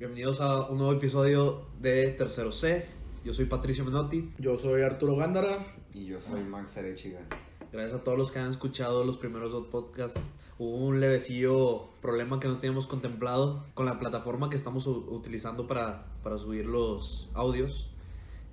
Bienvenidos a un nuevo episodio de Tercero C. Yo soy Patricio Menotti. Yo soy Arturo Gándara. Y yo soy Max Arechiga. Gracias a todos los que han escuchado los primeros dos podcasts. Hubo un levecillo problema que no teníamos contemplado con la plataforma que estamos utilizando para, para subir los audios.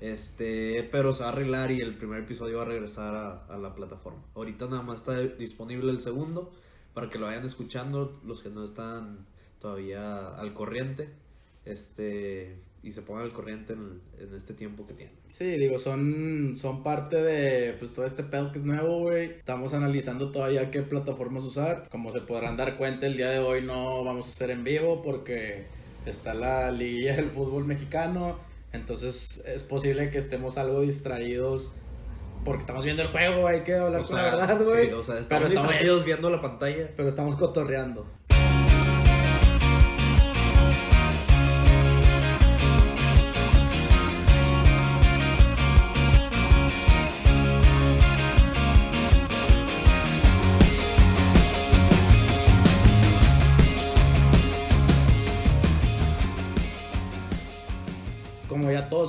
Este, pero se va a arreglar y el primer episodio va a regresar a, a la plataforma. Ahorita nada más está disponible el segundo para que lo vayan escuchando los que no están todavía al corriente. Este, y se pongan al corriente en, en este tiempo que tienen. Sí, digo, son, son parte de pues todo este pedo que es nuevo, güey. Estamos analizando todavía qué plataformas usar. Como se podrán dar cuenta, el día de hoy no vamos a hacer en vivo porque está la liguilla del fútbol mexicano. Entonces es posible que estemos algo distraídos porque estamos viendo el juego, hay que hablar O con sea, la verdad, güey. sí, o sea, Pero estamos estamos- distraídos viendo la pantalla. Pero estamos cotorreando.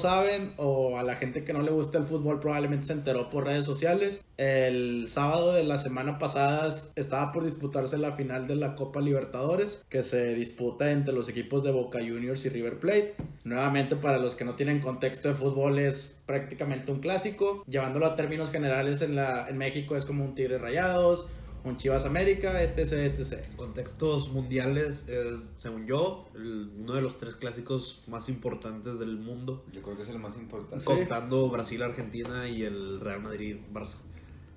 Saben, o a la gente que no le gusta el fútbol probablemente se enteró por redes sociales, el sábado de la semana pasada estaba por disputarse la final de la Copa Libertadores, que se disputa entre los equipos de Boca Juniors y River Plate. Nuevamente, para los que no tienen contexto de fútbol, es prácticamente un clásico. Llevándolo a términos generales, en, la, en México es como un Tigre Rayados, un Chivas América, etc, etc. Contextos mundiales es, según yo, el- uno de los tres clásicos más importantes del mundo. Yo creo que es el más importante. Sí. Contando Brasil, Argentina y el Real Madrid, Barça.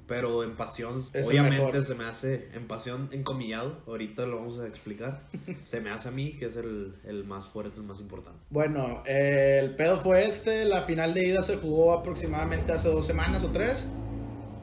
Pero en pasión, Es obviamente se me hace, en pasión encomillado, ahorita lo vamos a explicar. se me hace a mí que es el, el más fuerte, el más importante. Bueno, eh, el pedo fue este. La final de ida se jugó aproximadamente hace dos semanas o tres.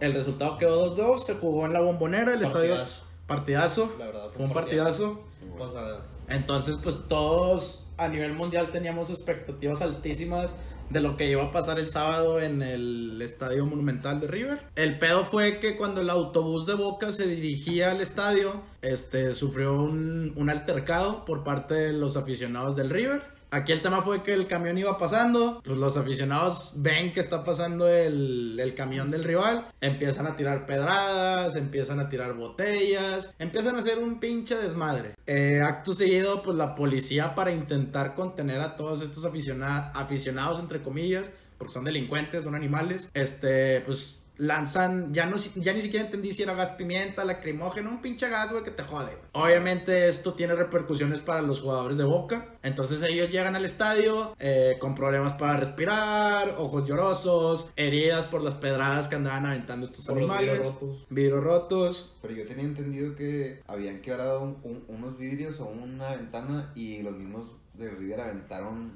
El resultado quedó 2-2. Se jugó en la bombonera, el estadio. Partidazo. Partidazo. La verdad, fue fue un partidazo. Ver. Entonces, pues todos a nivel mundial teníamos expectativas altísimas de lo que iba a pasar el sábado en el estadio monumental de River. El pedo fue que cuando el autobús de Boca se dirigía al estadio, este sufrió un, un altercado por parte de los aficionados del River. Aquí el tema fue que el camión iba pasando, pues los aficionados ven que está pasando el, el camión del rival, empiezan a tirar pedradas, empiezan a tirar botellas, empiezan a hacer un pinche desmadre. Eh, acto seguido, pues la policía para intentar contener a todos estos aficiona- aficionados, entre comillas, porque son delincuentes, son animales, este, pues lanzan, ya, no, ya ni siquiera entendí si era gas pimienta, lacrimógeno, un pinche gas, güey, que te jode. güey. Obviamente esto tiene repercusiones para los jugadores de Boca. Entonces ellos llegan al estadio eh, con problemas para respirar, ojos llorosos, heridas por las pedradas que andaban aventando estos Por animales. vidrios rotos. Vidrios rotos. Pero yo tenía entendido que habían quebrado un- un- unos vidrios o una ventana y los mismos de River aventaron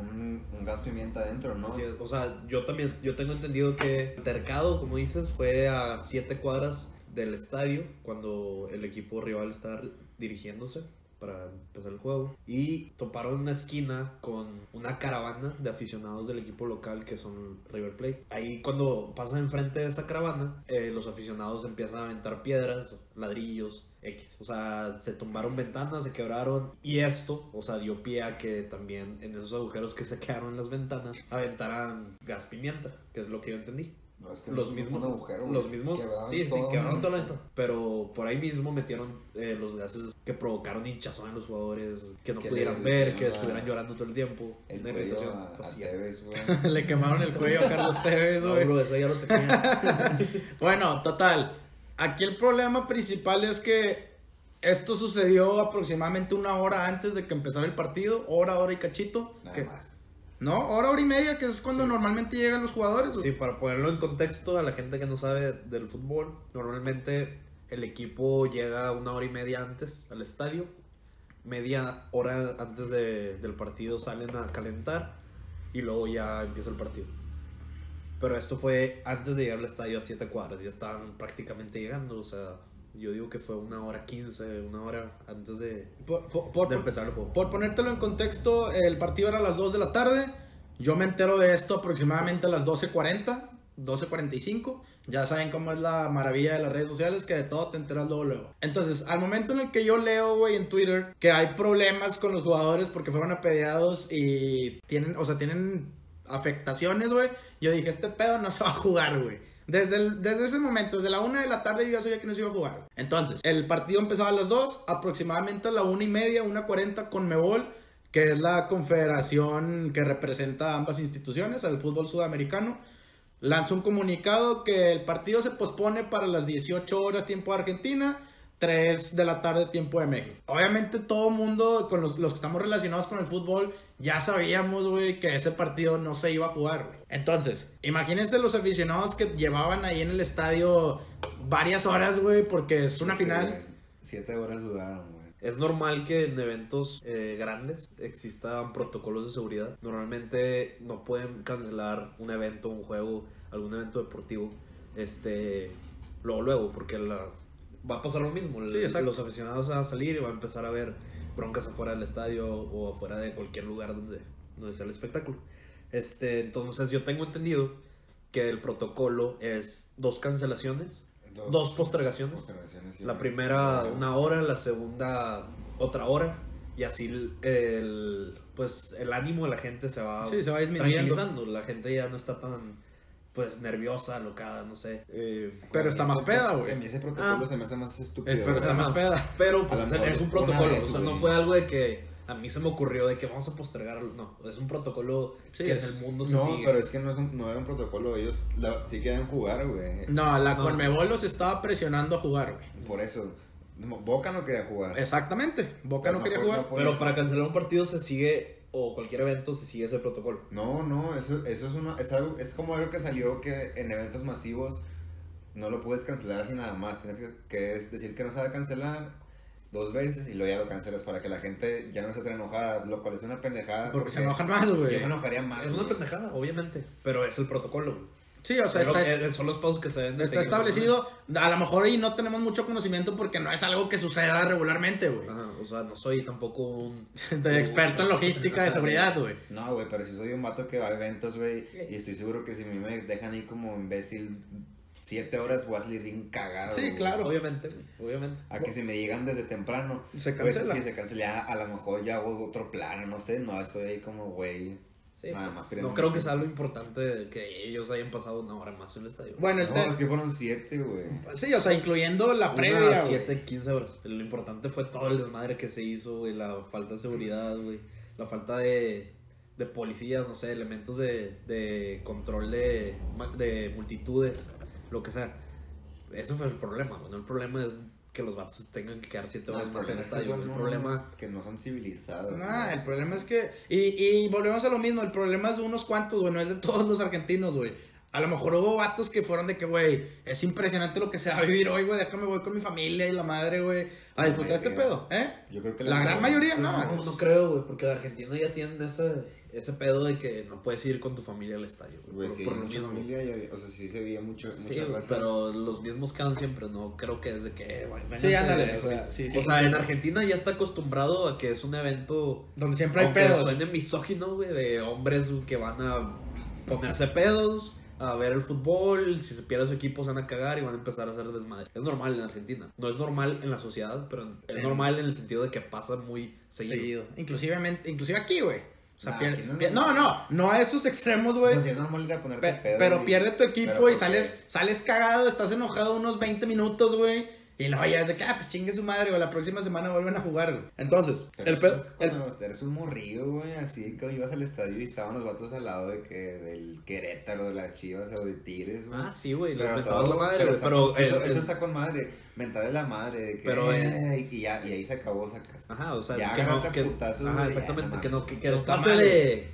un, un gas pimienta adentro, ¿no? O sea, yo también, yo tengo entendido que el Tercado, como dices, fue a siete cuadras del estadio cuando el equipo rival estaba dirigiéndose para empezar el juego y toparon una esquina con una caravana de aficionados del equipo local que son River Plate. Ahí cuando pasan enfrente de esa caravana, eh, los aficionados empiezan a aventar piedras, ladrillos, X. O sea, se tumbaron ventanas, se quebraron. Y esto, o sea, dio pie a que también en esos agujeros que se quedaron en las ventanas aventaran gas pimienta, que es lo que yo entendí. No, es que Los no mismos, agujero, los mismos, sí, sí, todo. quebraron toda la ventana. Pero por ahí mismo metieron eh, los gases que provocaron hinchazón en los jugadores, que no Que pudieran le- ver, le- que estuvieran llorando todo el tiempo. El Una irritación a, a facial. Tevez, güey. Le quemaron el cuello a Carlos Tevez, No, güey. bro, eso ya lo tenía. Bueno, total. Aquí el problema principal es que esto sucedió aproximadamente una hora antes de que empezara el partido. Hora, hora y cachito. Nada que- más. No, hora, hora y media, que es cuando normalmente llegan los jugadores. Sí, para ponerlo en contexto a la gente que no sabe del fútbol, normalmente el equipo llega una hora y media antes al estadio, media hora antes de- del partido salen a calentar y luego ya empieza el partido. Pero esto fue antes de llegar al estadio a 7 cuadras, ya estaban prácticamente llegando, o sea, yo digo que fue una hora 15, una hora antes de, Por, por- por- de empezar el juego. por ponértelo en contexto, el partido era a las 2 de la tarde. Yo me entero de esto aproximadamente a las 12.40. 12.45. Ya saben cómo es la maravilla de las redes sociales, que de todo te enteras luego, luego. Entonces, al momento en el que yo leo, güey, en Twitter, que hay problemas con los jugadores porque fueron apedreados y tienen, o sea, tienen afectaciones, güey, yo dije, este pedo no se va a jugar, güey. Desde, desde ese momento, desde la una de la tarde, yo ya sabía que no se iba a jugar. Entonces, el partido empezaba a las 2, aproximadamente a la una y media, una cuarenta con Mebol, que es la confederación que representa a ambas instituciones, al fútbol sudamericano. Lanzó un comunicado que el partido se pospone para las 18 horas tiempo de Argentina, 3 de la tarde tiempo de México. Obviamente todo mundo, con los, los que estamos relacionados con el fútbol, ya sabíamos, güey, que ese partido no se iba a jugar, güey. Entonces, imagínense los aficionados que llevaban ahí en el estadio varias horas, güey, porque es una Siete, final. güey. Siete horas dudaron, güey. Es normal que en eventos eh, grandes existan protocolos de seguridad. Normalmente no pueden cancelar un evento, un juego, algún evento deportivo, este, luego, luego, porque la- va a pasar lo mismo. Sí. Los aficionados van a salir y van a empezar a ver broncas afuera del estadio o afuera de cualquier lugar donde, donde sea el espectáculo. Este, entonces yo tengo entendido que el protocolo es dos cancelaciones, dos, postergaciones. La primera una hora, la segunda otra hora y así el, el- pues el ánimo de la gente se va Sí, se va disminuyendo. tranquilizando, la gente ya no está tan pues nerviosa, alocada, no sé. eh, Pero está más peda, güey. A mí ese protocolo Ah. se me hace más estúpido. Eh, pero está más peda. pero pues, es, mejor es un protocolo, vez, o sea, no fue algo de que a mí se me ocurrió de que vamos a postergar, no, es un protocolo Sí, que es- en el mundo se No, sigue. pero es que no, es un- no era un protocolo. Ellos la- sí quieren jugar, güey. No, la No. Conmebol los estaba presionando a jugar, güey. Por eso. Boca no quería jugar. Exactamente. Boca no, No quería puede- jugar. no Pero para cancelar un partido se sigue o cualquier evento se sigue ese protocolo. No, no, eso, eso es, una, es, algo, es como algo que salió que en eventos masivos no lo puedes cancelar así nada más. Tienes que, que es decir que no se va a cancelar dos veces y luego ya lo cancelas para que la gente ya no se te enojada, lo cual es una pendejada. Porque se enojan más, güey. Yo me enojaría más. Es una pendejada, obviamente, pero es el protocolo. güey. Sí, o sea, está, que- son los pasos que se deben de está seguir, ¿no? establecido. A lo mejor ahí no tenemos mucho conocimiento porque no es algo que suceda regularmente, güey. Ajá, o sea, no soy tampoco un... De experto en logística de seguridad, güey. No, güey, pero si soy un vato que va a eventos, güey, y estoy seguro que si a mí me dejan ahí como imbécil siete horas, voy a salir bien cagado. Sí, claro. Obviamente, güey, obviamente. A que si me llegan desde temprano, Se pues, cancela. sí, se cancela. A lo mejor ya hago otro plan, no sé, no, estoy ahí como, güey. Sí, Nada más queriendo no creo que sea algo importante que ellos hayan pasado una hora más en el estadio. Bueno, el No, te- es que fueron siete, güey. sí, o sea, incluyendo la Una, previa, güey. 7, 15 horas. Lo importante fue todo el desmadre que se hizo, güey, la falta de seguridad, güey, la falta de, de policías, no sé, elementos de, de control de, de multitudes, lo que sea. Eso fue el problema, güey. No el problema es que los vatos tengan que quedar 7 No, horas el más en el estadio. El problema... que no son civilizados. Nah, güey. el problema es que. Y, y volvemos a lo mismo. El problema es de unos cuantos, güey. No es de todos los argentinos, güey. A lo mejor hubo vatos que fueron de que, güey, es impresionante lo que se va a vivir hoy, güey. Déjame voy con mi familia y la madre, güey, a La disfrutar este pedo, ¿eh? Yo creo que La gran mayoría, no. No, no, no creo, güey, porque de Argentina ya tienen ese, ese pedo de que no puedes ir con tu familia al estadio, güey. Por, sí, por lo mucha mismo. familia, y o sea, sí se veía mucho, Sí, mucha güey, raza. pero los mismos quedan siempre, no creo que es de que, güey, Sí, ándale, güey. o sea, sí, sí. O sea, en Argentina ya está acostumbrado a que es un evento Donde siempre hay pedos. suene misógino, güey, de hombres que van a ponerse pedos, a ver el fútbol, si se pierde su equipo se van a cagar y van a empezar a hacer desmadre. Es normal en Argentina. No es normal en la sociedad, pero es normal en el sentido de que pasa muy seguido. Seguido. Inclusive, inclusive aquí, güey. O sea, Nah, pierde- no no, no, no a esos extremos, güey. Es normal ir a ponerte Pe- pedo. pero güey. pierde tu equipo y sales, sales cagado, estás enojado unos 20 minutos, güey. Y luego ya es de que, ah, pues chingue su madre, güey. La próxima semana vuelven a jugar, güey. Entonces, Pero el pedo. el- eres un morrillo, güey, así que ibas al estadio y estaban los vatos al lado de que del Querétaro, de las Chivas o de Tigres, güey. Ah, sí, güey, mentabas todo- la madre, pero güey, está- pero... eso, el- eso el- está con madre, mental de la madre, de que, Pero, "Ey", y, ya, y ahí se acabó, sacas. Ajá, o sea, Ya que no, que, putazos, ajá, exactamente, ya, no que no, que, que Está los pase mal, de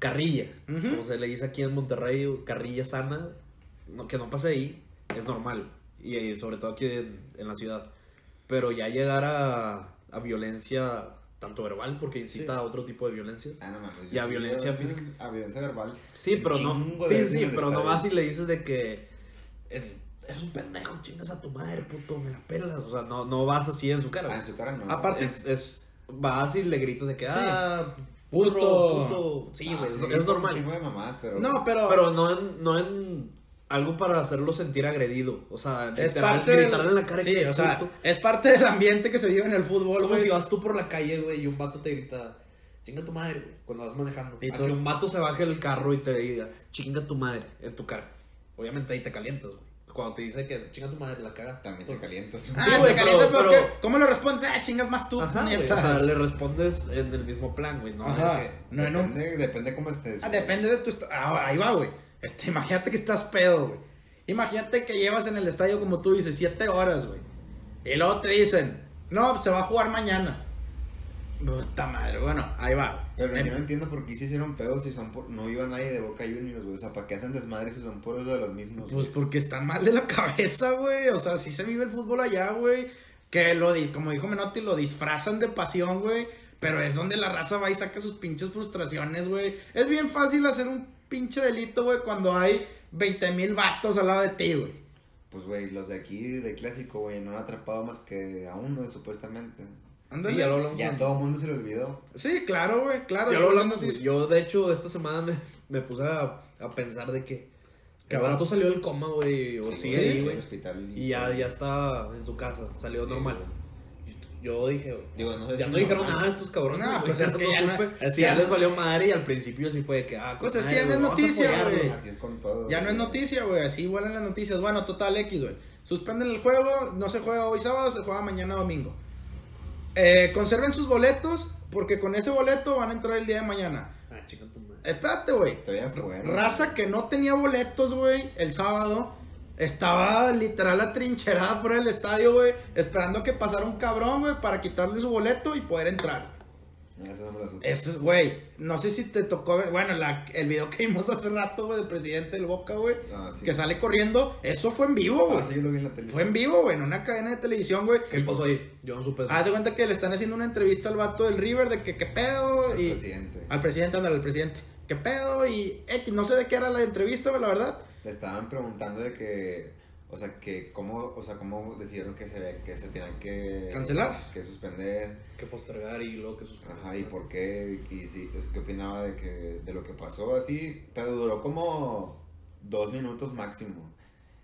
carrilla, Ujú. como se le dice aquí en Monterrey, carrilla sana, no, que no pase ahí, es normal, y, sobre todo aquí en, la ciudad, pero ya llegar a, a violencia, tanto verbal, porque incita Sí. a otro tipo de violencias, Ah, no mames. Y a violencia física. A violencia verbal. sí, pero no, sí, sí, pero nomás si le dices de que en- eres un pendejo, chingas a tu madre, puto, me la pelas, o sea, no, no vas así en su cara, Ah, en su cara no. Aparte- es, es vas y le gritas de que Sí. ah Puto. puto. Sí, Ah, güey, sí, es, es normal. de mamás, pero. No, pero. Pero no en, no en algo para hacerlo sentir agredido. O sea, es literal, parte del- en la cara Sí, o sea, es parte del ambiente que se vive en el Es fútbol, como güey. si vas tú por la calle, güey, y un vato te grita, chinga tu madre, güey, cuando vas manejando. Y a que un vato se baje del carro y te diga, chinga tu madre, en tu cara. Obviamente ahí te calientas, güey. Cuando te dice que chinga tu madre, la cagas. También pues, te calientas. Ah, Sí, güey, te calientas pero- porque. pero- ¿Cómo lo respondes? Ah, chingas más tú, Ajá, güey, o sea, le respondes en el mismo plan, güey, no Ajá. de que- No, en un- depende, depende cómo estés. Ah, depende de tu ah, ahí va, güey. Este, imagínate que estás pedo, güey. Imagínate que llevas en el estadio, como tú dices, siete horas, güey. Y luego te dicen, no, se va a jugar mañana. Puta madre, bueno, ahí va. Pero Em- yo no entiendo por qué se hicieron pedos si son por... no iba nadie de Boca Juniors, güey. O sea, ¿para qué hacen desmadre si son puros de los mismos? Pues porque están mal de la cabeza, güey. O sea, sí se vive el fútbol allá, güey. Que lo, como dijo Menotti, lo disfrazan de pasión, güey. Pero es donde la raza va y saca sus pinches frustraciones, güey. Es bien fácil hacer un pinche delito, güey, cuando hay 20 mil vatos al lado de ti, güey. Pues, güey, los de aquí de clásico, güey, no han atrapado más que a uno, supuestamente. Ándale. Sí, ya lo hablamos. Ya en- todo el mundo se lo olvidó. Sí, claro, güey, claro. Ya lo hablamos, dice- Yo, de hecho, esta semana me, me puse a, a pensar de que que vato salió del coma, güey, o Sí, sigue ahí, güey. hospital Y ya, ya está en su casa, salió Sí, normal. Yo dije, Digo, no sé ya si no dijeron nada estos cabrones. No, güey, pues es que no ya no- que ya ya les no- valió madre y al principio sí fue de que, ah, Pues es que ya no es noticia, güey. Así es con todo. Ya no es noticia, güey. Así vuelan las noticias. Bueno, total X, güey. Suspenden el juego. No se juega hoy sábado, se juega mañana domingo. Eh, conserven sus boletos. Porque con ese boleto van a entrar el día de mañana. Ah, chinga tu madre. Espérate, güey. Raza que no tenía boletos, güey, el sábado. Estaba literal atrincherada fuera del estadio, güey. Esperando que pasara un cabrón, güey, para quitarle su boleto y poder entrar. Eso no. Eso es, güey. No sé si te tocó ver. Bueno, la- el video que vimos hace rato, güey, del presidente del Boca, güey. Ah, sí. Que sale corriendo. Eso fue en vivo, güey. Ah, sí, lo vi en la tele. Fue en vivo, güey, en una cadena de televisión, güey. ¿Qué pasó ahí? Yo no supe. Haz de cuenta que le están haciendo una entrevista al vato del River de que qué pedo. El y presidente. Al presidente, ándale, al presidente. ¿Qué pedo? Y X, no sé de qué era la entrevista, güey, la verdad. Le estaban preguntando de que, o sea, que cómo, o sea, cómo decidieron que se, que se tenían que... ¿Cancelar? Que suspender, Que postergar y luego que suspender. ajá, y por qué, y si, es- qué opinaba de que, de lo que pasó así, pero duró como dos minutos máximo.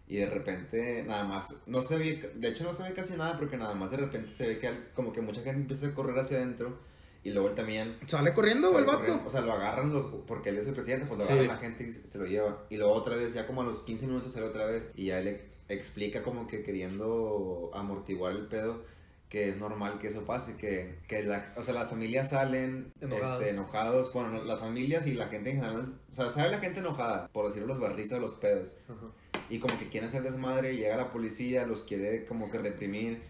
Y de repente, nada más, no se ve, de hecho no se ve casi nada porque nada más de repente se ve que como que mucha gente empieza a correr hacia adentro y luego él también Sale corriendo, el vato. corriendo. O sea, lo agarran los. Porque él es el presidente, pues lo Sí. agarran la gente y se lo lleva. Y luego otra vez, ya como a los 15 minutos sale otra vez. Y ya él explica como que queriendo amortiguar el pedo. Que es normal que eso pase. Que, que la, o sea, las familias salen Enojados. este, enojados. Bueno, no, las familias y la gente en general. O sea, sale la gente enojada. Por decirlo, los barristas, los pedos. Ajá. Y como que quieren hacer desmadre. y Llega la policía, los quiere como que reprimir.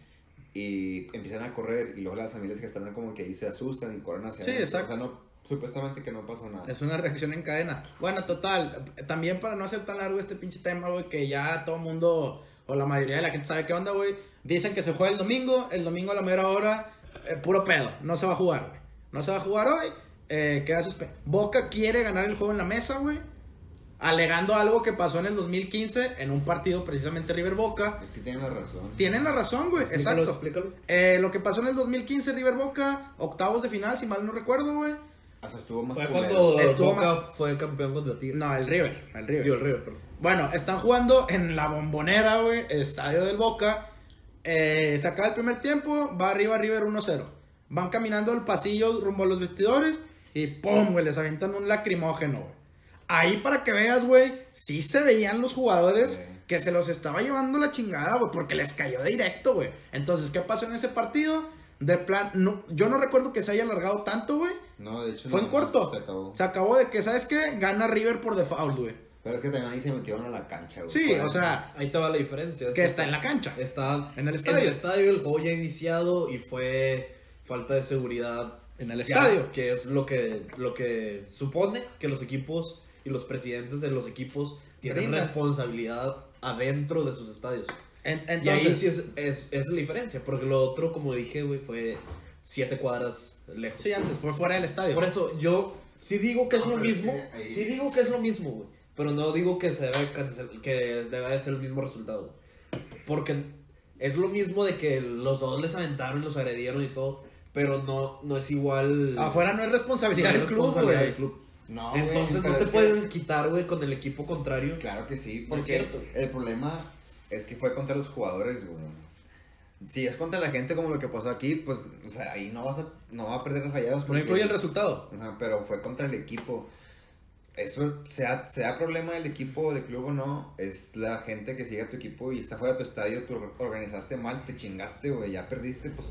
Y empiezan a correr. Y luego las familias que están como que ahí se asustan y corren hacia Sí, adentro. exacto. O sea, no, supuestamente que no pasó nada. Es una reacción en cadena. Bueno, total. También para no hacer tan largo este pinche tema, güey, que ya todo el mundo, o la mayoría de la gente sabe qué onda, güey. Dicen que se juega el domingo. El domingo a la mera hora, eh, puro pedo. No se va a jugar, güey. No se va a jugar hoy. Eh, queda suspendido. Boca quiere ganar el juego en la mesa, güey. Alegando algo que pasó en el 2015 en un partido precisamente River Boca. Es que tienen la razón. Tienen la razón, güey. Explícalo, Exacto. explícalo. Eh, lo que pasó en el 2015 River Boca, octavos de final, si mal no recuerdo, güey. Hasta estuvo más Fue cuando Estuvo Boca más- fue campeón contra Tigre. No, el River. El River. El River, perdón. Bueno, están jugando en la bombonera, güey, estadio del Boca. Eh, se acaba el primer tiempo, va arriba River 1-0. Van caminando el pasillo rumbo a los vestidores y ¡pum! güey, les avientan un lacrimógeno, güey. Ahí para que veas, güey, sí se veían los jugadores Sí. que se los estaba llevando la chingada, güey, porque les cayó directo, güey. Entonces, ¿qué pasó en ese partido? De plan, no, yo no recuerdo que se haya alargado tanto, güey. No, de hecho, Fue en corto. Se acabó. Se acabó de que, ¿sabes qué? Gana River por default, güey. Pero es que también ahí se metieron a la cancha, güey. Sí, o sea, Ahí te va la diferencia. que Es- está en la cancha. Está En el estadio. En el estadio, el juego ya iniciado y fue falta de seguridad. En el Ya, estadio. Que es lo que, lo que supone que los equipos y los presidentes de los equipos tienen responsabilidad adentro de sus estadios. En- y ahí entonces, sí es, es, es la diferencia, porque lo otro, como dije, güey, fue siete cuadras lejos. sí, antes fue fuera del estadio. Por eso yo sí digo que es No, lo mismo, que ahí- sí digo que es lo mismo, güey, pero no digo que se debe que debe de ser el mismo resultado. Porque es lo mismo de que los dos les aventaron y los agredieron y todo, pero no, no es igual. Afuera no es responsabilidad no del club, responsabilidad del club. No, Entonces no te que- puedes quitar, güey, con el equipo contrario. Claro que sí, No porque cierto. el problema es que fue contra los jugadores, güey. Si es contra la gente como lo que pasó aquí, pues, o sea, ahí no vas a, no va a perder rayados. No porque- influye el resultado. Ajá, pero fue contra el equipo. Eso, sea, sea problema del equipo del club o no, es la gente que sigue a tu equipo y está fuera de tu estadio, tú organizaste mal, te chingaste, güey, ya perdiste, pues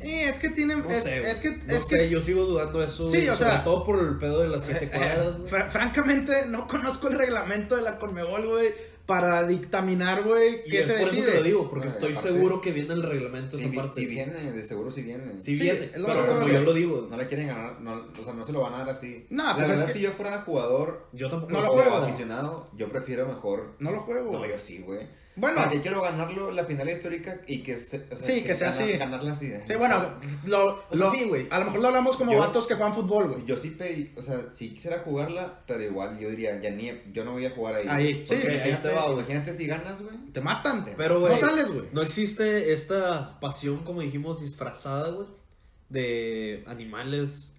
Eh, es que tienen. No es, sé, es que. No es sé, que yo sigo dudando eso. Sí, o sobre sea- todo por el pedo de las siete Eh, cuadras, güey. fra- francamente, no conozco el reglamento de la Conmebol, güey, para dictaminar, güey, qué es se por eso decide. que lo digo, porque estoy aparte- seguro que viene el reglamento si, esa parte. si viene, de seguro si viene. Sí, Sí, viene, pero como yo lo digo, No le quieren ganar, no, o sea, no se lo van a dar así. No, la pues es verdad, que- si yo fuera jugador yo tampoco No lo juego. aficionado, yo prefiero mejor. No lo juego. No, yo sí, güey. Bueno. ¿Para qué quiero ganarlo la final histórica y que, se, o sea, Sí, que sea ganar- así. Ganarla así. Sí, bueno, lo, O sea, lo- sí, güey. A lo mejor lo hablamos como Yo- vatos que juegan fútbol, güey. Yo sí pedí, o sea, sí quisiera jugarla, pero igual yo diría, ya ni, yo no voy a jugar ahí. Ahí, sí, ahí imagínate, te va, güey. imagínate si ganas, güey. Te matan. Pero, güey. No sales, güey. No existe esta pasión, como dijimos, disfrazada, güey, de animales.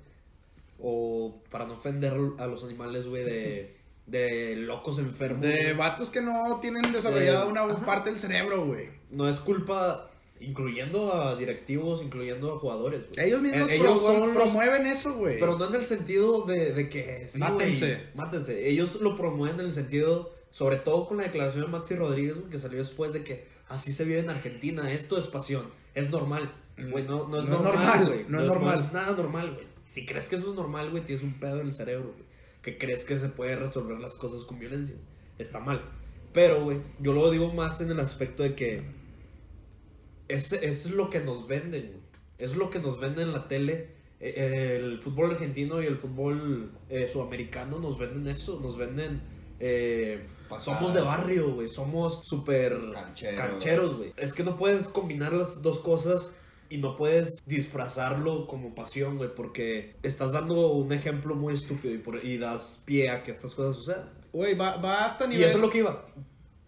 O para no ofender a los animales, güey, de, de locos enfermos. De vatos que no tienen desarrollada De- una ajá. parte del cerebro, güey. No es culpa, incluyendo a directivos, incluyendo a jugadores, güey. Ellos mismos Eh, ellos los- promueven eso, güey. Pero no en el sentido de, de que. sí, Mátense. mátense. Ellos lo promueven en el sentido, sobre todo con la declaración de Maxi Rodríguez, que salió después de que así se vive en Argentina. Esto es pasión. Es normal. Güey, no, no es No es normal, güey. no es normal. nada normal, güey. Si crees que eso es normal, güey, tienes un pedo en el cerebro, güey. Que crees que se puede resolver las cosas con violencia. Está mal. Pero, güey, yo lo digo más en el aspecto de que es, es lo que nos venden, güey. Es lo que nos venden en la tele. Eh, El fútbol argentino y el fútbol eh, sudamericano nos venden eso. Nos venden. eh, somos de barrio, güey. Somos súper cancheros, güey. Es que no puedes combinar las dos cosas y no puedes disfrazarlo como pasión, güey. Porque estás dando un ejemplo muy estúpido y, por- y das pie a que estas cosas sucedan. Güey, va, va hasta Y nivel. eso es lo que iba.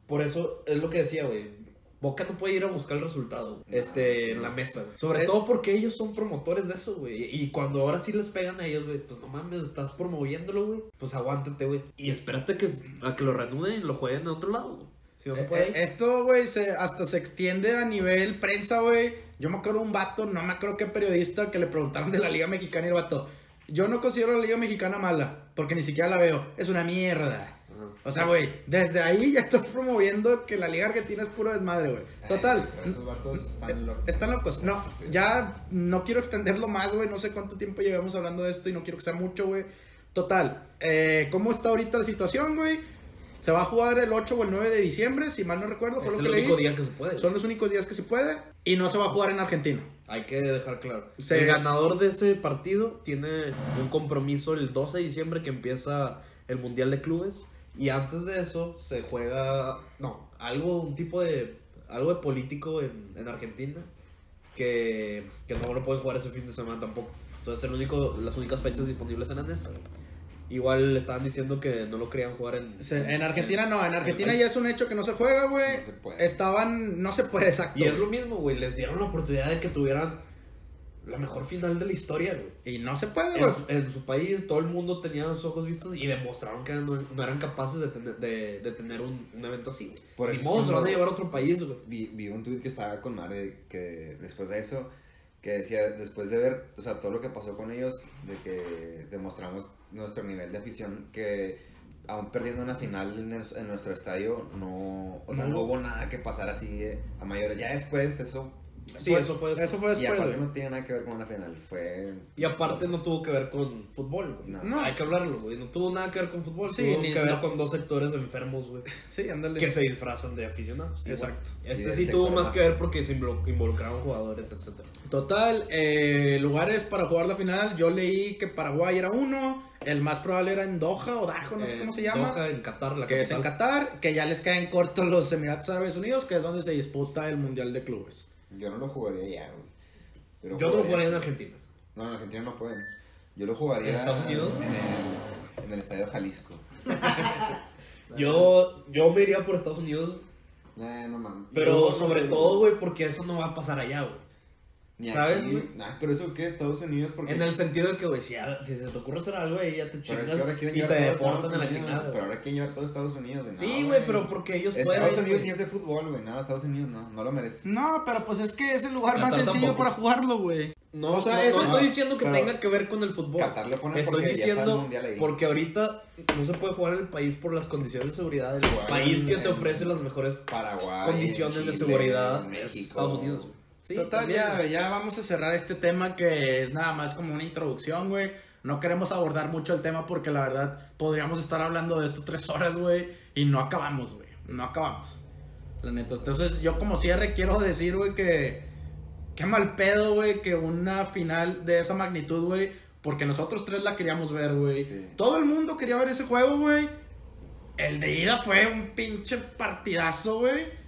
Por eso es lo que decía, güey. Boca no puede ir a buscar el resultado este, en la mesa. güey. Sobre Es- todo porque ellos son promotores de eso, güey. Y cuando ahora sí les pegan a ellos, güey, pues no mames, estás promoviéndolo, güey. Pues aguántate, güey. Y espérate que, a que lo reanuden y lo jueguen de otro lado, güey. No Eh, eh, ahí. esto, güey, se, hasta se extiende a nivel prensa, güey. Yo me acuerdo de un vato, no me acuerdo qué periodista, que le preguntaron de la Liga Mexicana y el vato. Yo no considero la Liga Mexicana mala, porque ni siquiera la veo. Es una mierda. Ajá. O sea, güey, desde ahí ya estás promoviendo que la Liga Argentina es puro desmadre, güey. Total. Ay, esos vatos están locos. Están locos. No, ya no quiero extenderlo más, güey. No sé cuánto tiempo llevamos hablando de esto y no quiero que sea mucho, güey. Total. eh, ¿Cómo está ahorita la situación, güey? Se va a jugar el 8 o el 9 de diciembre, si mal no recuerdo. Fue Es lo el que único leí. día que se puede. Son los únicos días que se puede. Y no se va a jugar en Argentina. Hay que dejar claro. Se- El ganador de ese partido tiene un compromiso el 12 de diciembre que empieza el Mundial de Clubes. Y antes de eso se juega, no, algo, un tipo de, algo de político en, en Argentina que, que no lo pueden jugar ese fin de semana tampoco. Entonces el único, las únicas fechas disponibles eran esas. Igual estaban diciendo que no lo querían jugar en... En Argentina no, en Argentina ya es un hecho que no se juega, güey. No se puede. Estaban, no se puede, exacto. Y es lo mismo, güey, les dieron la oportunidad de que tuvieran la mejor final de la historia, güey. Y no se puede, En güey. su, en su país todo el mundo tenía los ojos vistos y demostraron que no, no eran capaces de tener, de, de tener un, un evento así. güey. Por Ni eso modo, se van a llevar a otro país, güey. Vi, vi un tweet que estaba con madre que después de eso, que decía, después de ver, o sea, todo lo que pasó con ellos, de que demostramos nuestro nivel de afición, que aún perdiendo una final en, el- en nuestro estadio, no, o sea, No no, hubo- nada que pasar así eh, a mayores. Ya después eso, Sí, eso fue. Eso fue y después, aparte güey. no tiene nada que ver con una final, fue... Y aparte no tuvo que ver con fútbol, güey. No. No. Hay que hablarlo, güey. No tuvo nada que ver con fútbol. Sí, tuvo ni- que ver no. con dos sectores enfermos, güey. Sí, ándale. Que se disfrazan de aficionados. Exacto. Y Este sí tuvo más más- que ver porque se invol- involucraron jugadores, etcétera. Total, eh, lugares para jugar la final. Yo leí que Paraguay era uno. El más probable era en Doha o Dajo, no sé cómo se llama. Doha, en Qatar, la que es en. Qatar, que ya les caen cortos los Emiratos Árabes Unidos, que es donde se disputa el Mundial de Clubes. Yo no lo jugaría ya, güey. Pero Yo no lo jugaría- jugaría en Argentina. No, en Argentina no pueden. Yo lo jugaría ¿En Estados Unidos? en el, en el estadio Jalisco. Yo, yo me iría por Estados Unidos, Eh, no mames. pero Yo- sobre todo, güey, porque eso no va a pasar allá, güey. Ni ¿Sabes, aquí. güey? Nah, pero eso qué, Estados Unidos, porque. En el sentido de que, güey, si, si se te ocurre hacer algo ahí, ya te Pero chingas es que ahora quieren y te llevar todo deportan Estados a la Unidos, chingada. Pero ahora quieren llevar todo Estados Unidos, güey. Sí, No, güey, pero porque ellos Estados pueden. Unidos güey. ni es de fútbol, güey. Nada, Estados Unidos no, no lo merece. No, pero pues es que es el lugar más Qatar sencillo tampoco. para jugarlo, güey. No, O sea, no, eso no no, estoy diciendo que pero tenga que ver con el fútbol. Qatar le ponen Estoy porque ya está el diciendo mundial ahí. porque ahorita no se puede jugar en el país por las condiciones de seguridad. El Jugar país que en- te ofrece las mejores Paraguay. condiciones de Chile, seguridad es México. Estados Unidos. güey. Sí, Total, también, ya, ya vamos a cerrar este tema que es nada más como una introducción, güey. No queremos abordar mucho el tema porque la verdad podríamos estar hablando de esto tres horas, güey, y no acabamos, güey. No acabamos. La neta. Entonces, yo como cierre quiero decir, güey, que qué mal pedo, güey, que una final de esa magnitud, güey, porque nosotros tres la queríamos ver, güey. Sí. Todo el mundo quería ver ese juego, güey. El de ida fue un pinche partidazo, güey.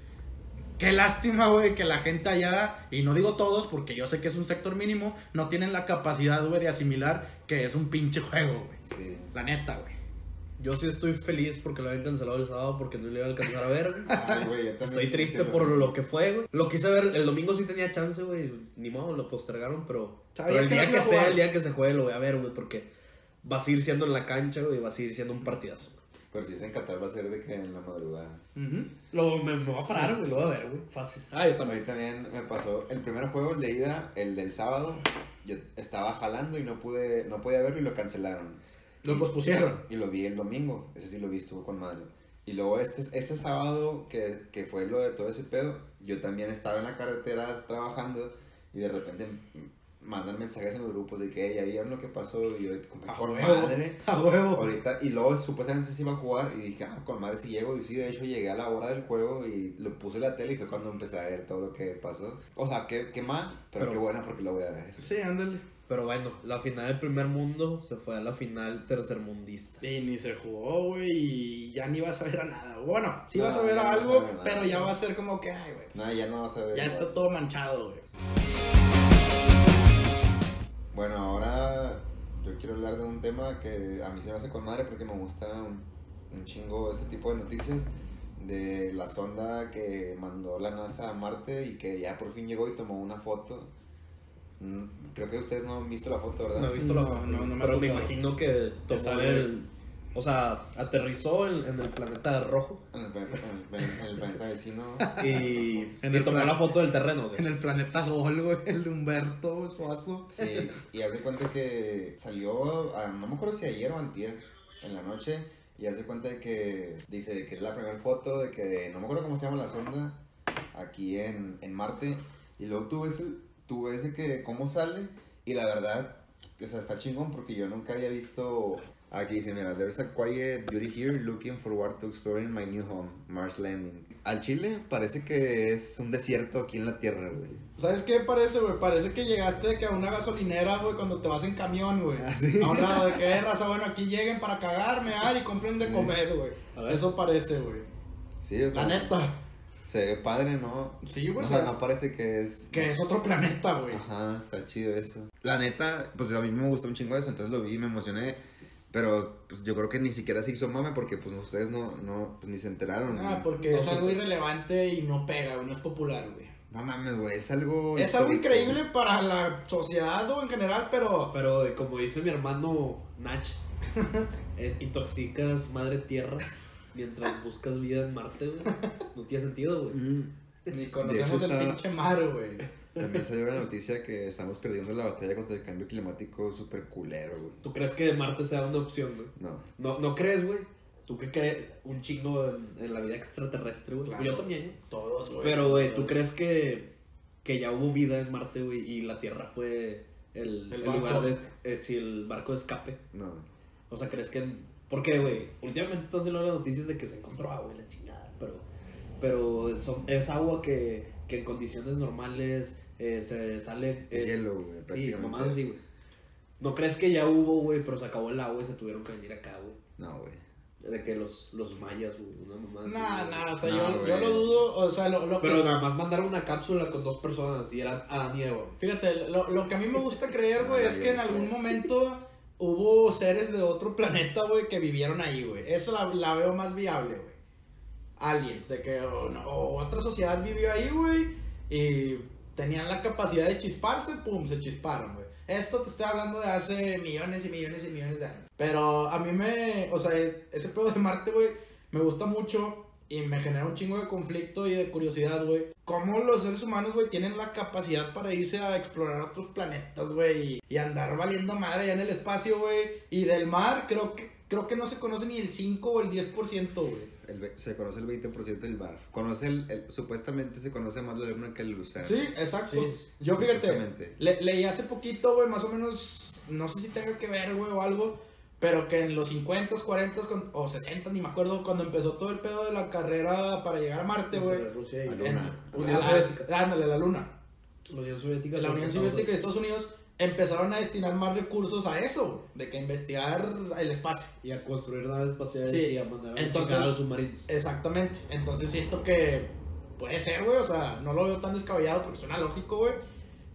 Qué lástima, güey, que la gente allá, y no digo todos, porque yo sé que es un sector mínimo, no tienen la capacidad, güey, de asimilar que es un pinche juego, güey. Sí. La neta, güey. Yo sí estoy feliz porque lo habían cancelado el sábado porque no le iba a alcanzar a ver. güey. Ay, güey, yo también Estoy triste por lo que fue, güey. Lo quise ver, el domingo sí tenía chance, güey. Ni modo, lo postergaron, pero. ¿Sabías pero el que día se que sea, el día que se juegue, lo voy a ver, güey, porque va a seguir siendo en la cancha, güey, y va a seguir siendo un partidazo. Pero si es en Qatar va a ser de que en la madrugada. Lo, me, me va a parar, güey, lo voy a ver, güey. Fácil. Ah, yo A mí también me pasó el primer juego, el de ida, el del sábado. Yo estaba jalando y no pude, no podía verlo y lo cancelaron. Lo pospusieron. Y lo vi el domingo, ese sí lo vi, estuvo con madre. Y luego este, este sábado, que, que fue lo de todo ese pedo, yo también estaba en la carretera trabajando y de repente mandan mensajes en los grupos de que, ya vieron lo que pasó y yo, como, A con huevo. madre. A huevo. Ahorita, y luego supuestamente se iba a jugar y dije, ah, con madre si llego. Y sí, de hecho llegué a la hora del juego y lo puse en la tele y fue cuando empecé a ver todo lo que pasó. O sea, qué, qué mal, pero, Pero- qué buena porque lo voy a ver. Sí, ándale. Pero bueno, la final del primer mundo se fue a la final tercermundista. Y ni se jugó, güey, y ya ni vas a ver a nada. Bueno, sí No, vas a ver a a algo, ver nada. pero ya va a ser como que, ay, güey. No, ya no vas a ver. ya está todo manchado, güey. Bueno, ahora yo quiero hablar de un tema que a mí se me hace con madre porque me gusta un, un chingo ese tipo de noticias de la sonda que mandó la NASA a Marte y que ya por fin llegó y tomó una foto. Mm, Creo que ustedes no han visto la foto, ¿verdad? No he visto la No, foto, no, no me ha pero me imagino que tomó sale- el... O sea, aterrizó en, en el planeta rojo En el planeta, en el- en el planeta vecino. y, En y el tomó plan- la foto del terreno, güey. En el planeta Gol, güey, el de Humberto Suazo. Sí, y haz de cuenta que salió, ah, no me acuerdo si ayer o antier, en la noche, y haz de cuenta de que dice que es la primera foto de que, no me acuerdo cómo se llama la sonda, aquí en, en Marte, y luego tú ves, el- tú ves de que cómo sale, y la verdad, o sea, está chingón porque yo nunca había visto... Aquí dice, mira, there's a quiet beauty here looking forward to exploring my new home, Mars Landing. Al Chile parece que es un desierto aquí en la Tierra, güey. ¿Sabes qué parece, güey? Parece que llegaste de que a una gasolinera, güey, cuando te vas en camión, güey. Ah, sí. A un lado de que "Eh, raza, bueno, aquí lleguen para cagarme, ah, y compren de Sí. comer, güey. Eso parece, güey. Sí, o sea, La neta. Se ve padre, ¿no? Sí, güey. O o sea, sea, no parece que es... Que es otro planeta, güey. Ajá, está chido eso. La neta, pues a mí me gustó un chingo eso, entonces lo vi y me emocioné. Pero pues, yo creo que ni siquiera se hizo mame porque pues ustedes no, no pues, ni se enteraron. Ah, porque No es algo irrelevante y no pega, güey, no es popular, güey. No mames, güey, es algo... Es algo increíble para la sociedad o en general, pero Pero como dice mi hermano Nach, eh, intoxicas madre tierra mientras buscas vida en Marte, güey. No tiene sentido, güey. ni conocemos hecho, el está- pinche mar, güey. También salió la noticia que estamos perdiendo la batalla contra el cambio climático súper culero, güey. ¿Tú crees que Marte sea una opción, güey? No. No, ¿No crees, güey? ¿Tú qué crees? Un chingo en, en la vida extraterrestre, güey. Claro. Yo también, güey. Todos, güey. Pero, güey, ¿tú crees que, que ya hubo vida en Marte, güey? Y la Tierra fue el, El lugar de... eh, sí, el barco de escape. No. O sea, ¿crees que...? ¿Por qué, güey? Últimamente están saliendo las noticias de que se encontró agua y la chingada, pero... Pero son- es agua que, que en condiciones normales eh, se sale... Es hielo, güey, Sí, así, güey. ¿No crees que ya hubo, güey, pero se acabó el agua y se tuvieron que venir acá, güey? No, güey. De que los, los mayas, güey, una mamá Nah, nah, o sea, No, yo, yo lo dudo, o sea, lo, lo que... Pero nada más mandaron una cápsula con dos personas y eran Adán y Eva. Fíjate, lo, lo que a mí me gusta creer, güey, es que en algún momento hubo seres de otro planeta, güey, que vivieron ahí, güey. Eso la, la veo más viable, güey. Aliens, de que o, no- o otra sociedad vivió ahí, güey, y tenían la capacidad de chisparse, pum, se chisparon, güey. Esto te estoy hablando de hace millones y millones y millones de años. Pero a mí me, o sea, ese pedo de Marte, güey, me gusta mucho y me genera un chingo de conflicto y de curiosidad, güey. Cómo los seres humanos, güey, tienen la capacidad para irse a explorar otros planetas, güey. Y, andar valiendo madre allá en el espacio, güey. Y del mar, creo que, creo que no se conoce ni el 5 o el 10%, güey. El se conoce el 20% del mar. Conoce el, el- supuestamente se conoce más la luna que el océano. Sí, exacto. Sí, Yo fíjate, le- leí hace poquito, güey, más o menos, no sé si tenga que ver, güey, o algo, pero que en los 50, 40 con- o 60, ni me acuerdo, cuando empezó todo el pedo de la carrera para llegar a Marte, güey. La Luna. en- Unión la- Soviética. Ándale, la luna. Unión Soviética. La Unión Soviética y Estados Unidos empezaron a destinar más recursos a eso, de que investigar el espacio. Y a construir naves espaciales Sí. y a mandar a Entonces- a los submarinos. Exactamente. Entonces siento que puede ser, güey. O sea, no lo veo tan descabellado porque suena lógico, güey.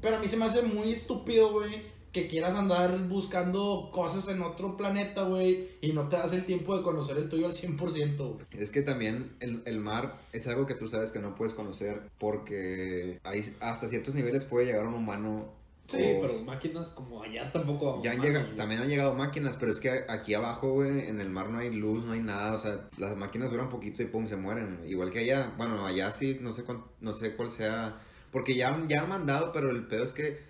Pero a mí se me hace muy estúpido, güey, que quieras andar buscando cosas en otro planeta, güey, y no te das el tiempo de conocer el tuyo al 100%, güey. Es que también el, el mar es algo que tú sabes que no puedes conocer porque hay, hasta ciertos niveles puede llegar un humano. Sí, o- pero máquinas como allá tampoco. Ya han humanos, llega- güey. también han llegado máquinas, pero es que aquí abajo, güey, en el mar no hay luz, no hay nada, o sea, las máquinas duran poquito y pum, se mueren. Igual que allá, bueno, allá sí, no sé cuán- no sé cuál sea, porque ya, han- ya han mandado, pero el pedo es que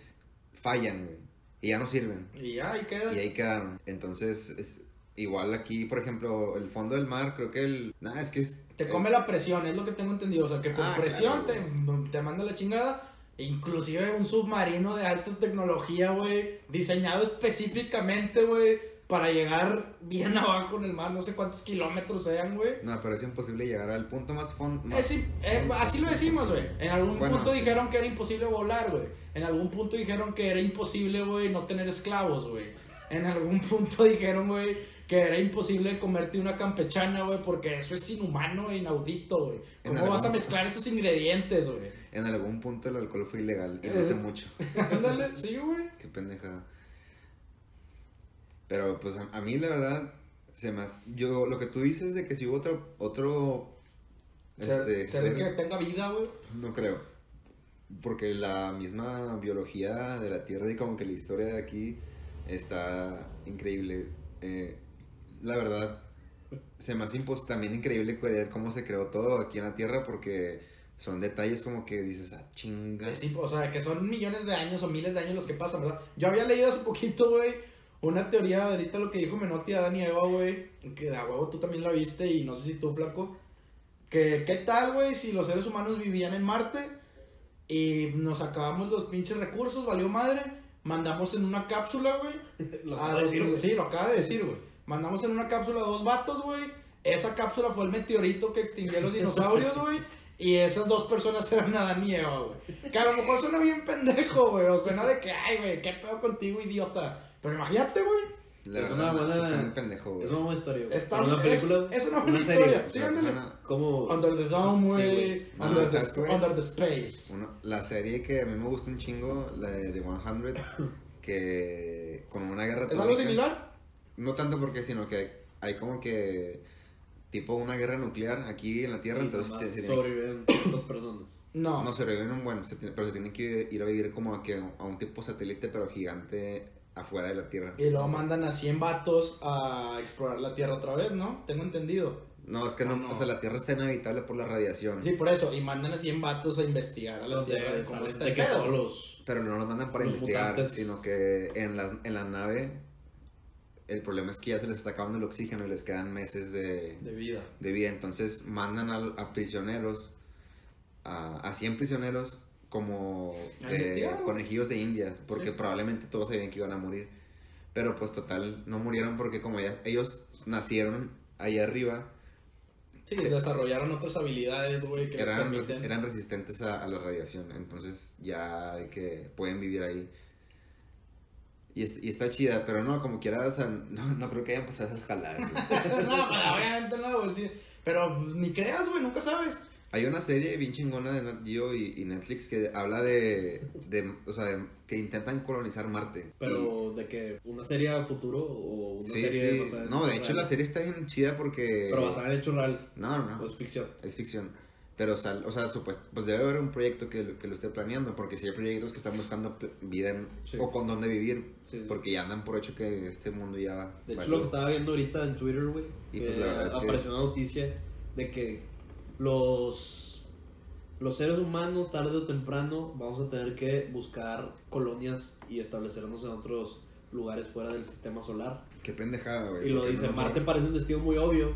fallan, güey, y ya no sirven, Y ya, ahí queda. y ahí quedaron. Entonces, es, igual aquí, por ejemplo, el fondo del mar, creo que el, nada, es que es... Te come la presión, es lo que tengo entendido. O sea, que por Ah, presión claro, te, te manda la chingada. Inclusive un submarino de alta tecnología, güey, diseñado específicamente, güey, para llegar bien abajo en el mar, no sé cuántos kilómetros sean, güey. No, pero es imposible llegar al punto más fondo. Es im- eh, así lo decimos, güey. En algún Bueno, punto sí. dijeron que era imposible volar, güey. En algún punto dijeron que era imposible, güey, no tener esclavos, güey. En algún punto dijeron, güey, que era imposible comerte una campechana, güey, porque eso es inhumano e inaudito, güey. ¿Cómo vas a mezclar esos ingredientes, güey? En algún punto el alcohol fue ilegal, y no Eh. hace mucho. Ándale, sí, güey. Qué pendejada. Pero pues a, a mí la verdad se más yo lo que tú dices de que si hubo otro otro Ser, este ser que tenga vida, güey. no creo. Porque la misma biología de la Tierra y como que la historia de aquí está increíble. Eh, la verdad, se me hace también increíble creer cómo se creó todo aquí en la Tierra porque son detalles como que dices, ah, chinga. O sea, que son millones de años o miles de años los que pasan, ¿verdad? Yo había leído hace poquito, güey, una teoría de ahorita lo que dijo Menotti a Dani Eva, güey, que de a huevo tú también la viste y no sé si tú, flaco, que qué tal, güey, si los seres humanos vivían en Marte y nos acabamos los pinches recursos, valió madre, mandamos en una cápsula, güey, Lo a acabo de dos- decir, güey. sí, lo acaba de decir, güey. Mandamos en una cápsula a dos vatos, güey. Esa cápsula fue el meteorito que extinguió a los dinosaurios, güey. Y esas dos personas eran Adán y Eva, güey. Que a lo mejor suena bien pendejo, güey. O suena de que, ay, güey, qué pedo contigo, idiota. Pero imagínate, güey. La Es verdad, una sí buena- pendejo, güey. Es una buena historia. güey. Está- una es- película. es una buena serie. historia. Sí, Pero, ándale. ajá, Como. Under the Dome, Sí, güey. güey. No, under, the, ¿sabes qué, güey? under the Space. Uno- la serie que a mí me gusta un chingo, la de The 100, que con una guerra ¿Es algo similar? No tanto porque, sino que hay, hay como que tipo una guerra nuclear aquí en la Tierra, y entonces se- sobreviven ciertas personas. No. no sobreviven un buen, se tiene- pero se tienen que ir a vivir como a, que, a un tipo satélite, pero gigante afuera de la Tierra. Y luego mandan a 100 vatos a explorar la Tierra otra vez, ¿no? Tengo entendido. No, es que no, Ah, no. o sea, la Tierra está inhabitable por la radiación, Sí, por eso. Y mandan a 100 vatos a investigar a la Tierra. ¿Cómo salen está de el pedo? los. pero no los mandan para Los investigar, mutantes. sino que en, las, en la nave el problema es que ya se les está acabando el oxígeno y les quedan meses de, De vida. de vida. Entonces mandan a, a prisioneros, a, a 100 prisioneros como eh, conejillos de indias, porque Sí. probablemente todos sabían que iban a morir. Pero pues total, no murieron porque como ya ellos nacieron ahí arriba, Sí, desarrollaron otras habilidades, güey, que eran, eran resistentes a, a la radiación. Entonces ya que pueden vivir ahí. Y, es- y está chida, pero no, como quiera, o sea, no, no creo que hayan pasado esas jaladas. no, pero obviamente no, güey. sí. Pero pues, ni creas, güey, nunca sabes. Hay una serie bien chingona de Nat Geo y, y Netflix que habla de, de o sea, de- que intentan colonizar Marte. Pero de que una serie a futuro o una sí, serie sí. basada en No, de hecho la serie está bien chida porque... Pero basada en hechos reales. No, no, no. No es ficción. Es ficción. Pero, sal- o sea, supuest- pues debe haber un proyecto que, lo- que lo esté planeando, porque si hay proyectos que están buscando vida en- Sí. o con dónde vivir, Sí, sí. porque ya andan por hecho que este mundo ya... De hecho, valió. lo que estaba viendo ahorita en Twitter, güey, Y que pues la verdad es que- apareció una noticia de que los, los seres humanos, tarde o temprano, vamos a tener que buscar colonias y establecernos en otros lugares fuera del sistema solar. Qué pendejada, güey. Y lo dice, no- Marte parece un destino muy obvio,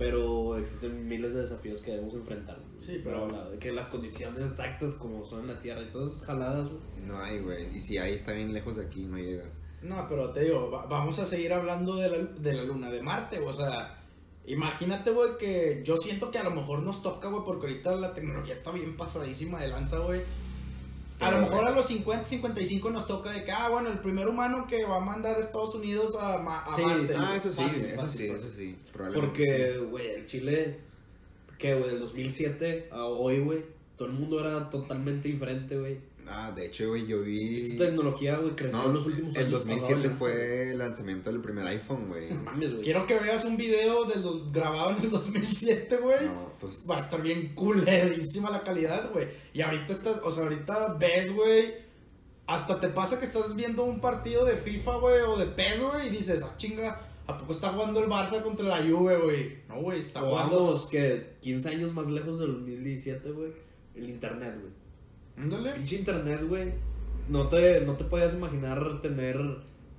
pero existen miles de desafíos que debemos enfrentar. Sí, pero- la- que las condiciones exactas como son en la Tierra y todas esas jaladas, güey. No hay, güey. Y si hay, está bien lejos de aquí, no llegas. No, pero te digo, va- vamos a seguir hablando de la, de la luna de Marte, o sea, imagínate, güey, que yo siento que a lo mejor nos toca, güey, porque ahorita la tecnología está bien pasadísima de lanza, güey. A lo mejor a los 50, 55 nos toca de que, ah, bueno, el primer humano que va a mandar a Estados Unidos a, a Sí, Marte. Ah, eso sí, Fácil, eso fácil, sí, fácil. eso sí. Porque, güey, el Chile, que, güey, del 2007 a hoy, güey, todo el mundo era totalmente diferente, güey. Ah, de hecho, güey, yo vi... Esta tecnología, güey, creció No, en los últimos años. el 2007 pasado de fue el lanzamiento del primer iPhone, güey. No mames, güey. Quiero que veas un video del dos- grabado en el 2007, güey. No, pues... Va a estar bien culerísima la calidad, güey. Y ahorita estás, o sea, ahorita ves, güey. Hasta te pasa que estás viendo un partido de FIFA, güey, o de PES, güey, y dices, ah, chinga, ¿a poco está jugando el Barça contra la Juve, güey? No, güey, está jugando. vamos, que 15 años más lejos del 2017, güey, el internet, güey. Ándale. Pinche internet, güey. No te, no te podías imaginar tener,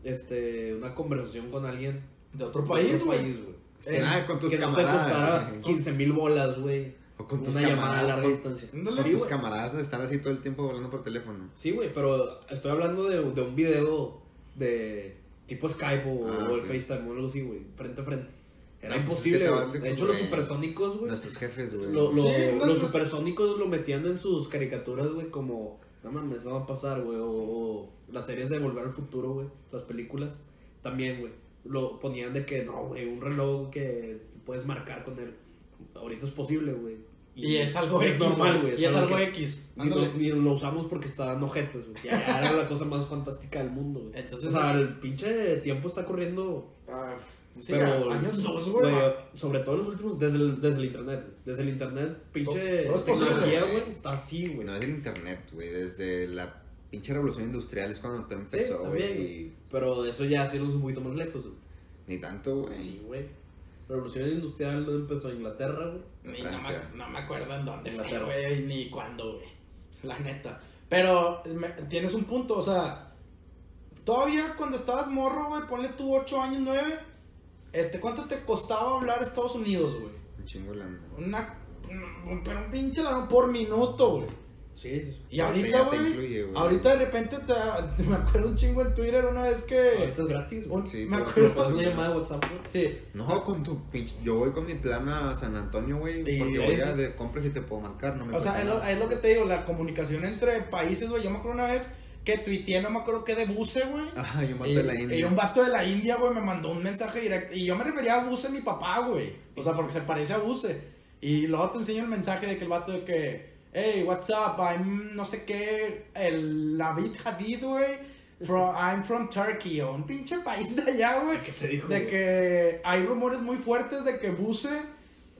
este, una conversación con alguien De otro de país, otro güey. país, güey. Eh, ah, con tus que no te camaradas. costara güey. 15 mil bolas, güey. O con tus Una llamada a camaradas. larga con- distancia. Ándale. con Sí, tus camaradas están así todo el tiempo hablando por teléfono. Sí, güey, pero estoy hablando de, de un video de tipo Skype o, Ah, o el. FaceTime o algo así, güey, frente a frente. Era No, pues, imposible, vas de De hecho, los güey. supersónicos, güey, Nuestros jefes, güey. lo- lo- Sí, no, los no. supersónicos lo metían en sus caricaturas, güey, como, no mames, eso va a pasar, güey, o, o las series de Volver al Futuro, güey, las películas, también, güey, lo ponían de que, no, güey, un reloj que puedes marcar con él, ahorita es posible, güey. Y es algo es X. normal, güey. Y es algo que- X. ni lo, Ándale. ni lo usamos porque estaban ojetes, güey. Ya, ya era la cosa más fantástica del mundo, güey. Entonces- o sea, el pinche tiempo está corriendo. Ah, sí, pero. años dos, güey. sobre todo los últimos. Desde el, desde el internet. Desde el internet, pinche tecnología, güey. güey. Está así, güey. No es el internet, güey. Desde la pinche revolución industrial es cuando todo Sí, empezó, güey. y Pero eso ya sí un poquito más lejos, güey. ni tanto, güey. Sí, güey. La revolución industrial no empezó en Inglaterra, güey. En Ni no, me, no me acuerdo en dónde fue, güey, ni cuándo, güey. La neta. Pero me- tienes un punto, o sea, todavía cuando estabas morro, güey, ponle tú 8 años, 9. Este, ¿cuánto te costaba hablar a Estados Unidos, güey? Un chingo la. Una. Pero un pinche lano por minuto, güey. Sí, sí. Y Ahorita güey. Ahorita de repente te, me acuerdo un chingo en Twitter una vez que. Ahorita es gratis, güey. Sí, me acuerdo. Una llamada de WhatsApp, güey. Sí. No, con tu pinche. Yo voy con mi plan a San Antonio, güey. Porque voy a de compras y te puedo marcar, no me O sea, lo, es lo que te digo, la comunicación entre países, güey. Yo me acuerdo una vez que tuiteé, no me acuerdo qué de Buse, güey. Ajá, yo mato Y, de la y India. un vato de la India, güey, me mandó un mensaje directo. Y yo me refería a Buse, mi papá, güey. O sea, porque se parece a Buse. Y luego te enseño el mensaje de que el vato de que, hey, what's up? I'm no sé qué, el David Hadid, güey. From, I'm from Turkey, o un pinche país de allá, güey. ¿Qué te dijo? De que hay rumores muy fuertes de que Buse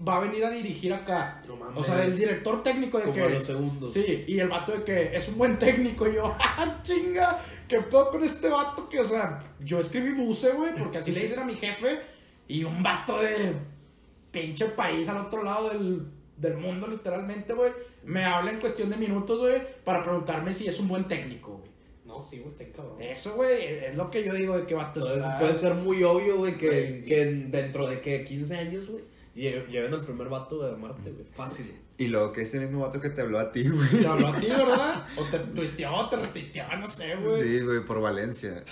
va a venir a dirigir acá. No mames. O sea, el director técnico de Como que. a los segundos. Sí, y el vato de que es un buen técnico. Y yo, ¡ah, chinga! ¿Qué pedo con este vato? Que, o sea, yo escribí buce, güey, porque así le dicen a mi jefe. Y un vato de pinche país al otro lado del, del mundo, literalmente, güey, me habla en cuestión de minutos, güey, para preguntarme si es un buen técnico, güey. No, sí, güey, está cabrón. Eso, güey, es lo que yo digo de que vato Entonces está- puede ser muy obvio, güey, que, que dentro de que 15 años, güey, lleven al primer vato de Marte, güey. Fácil. Y luego que este mismo vato que te habló a ti, güey. Te habló a ti, ¿verdad? O te tuiteó, te retuiteó, no sé, güey. Sí, güey, por Valencia.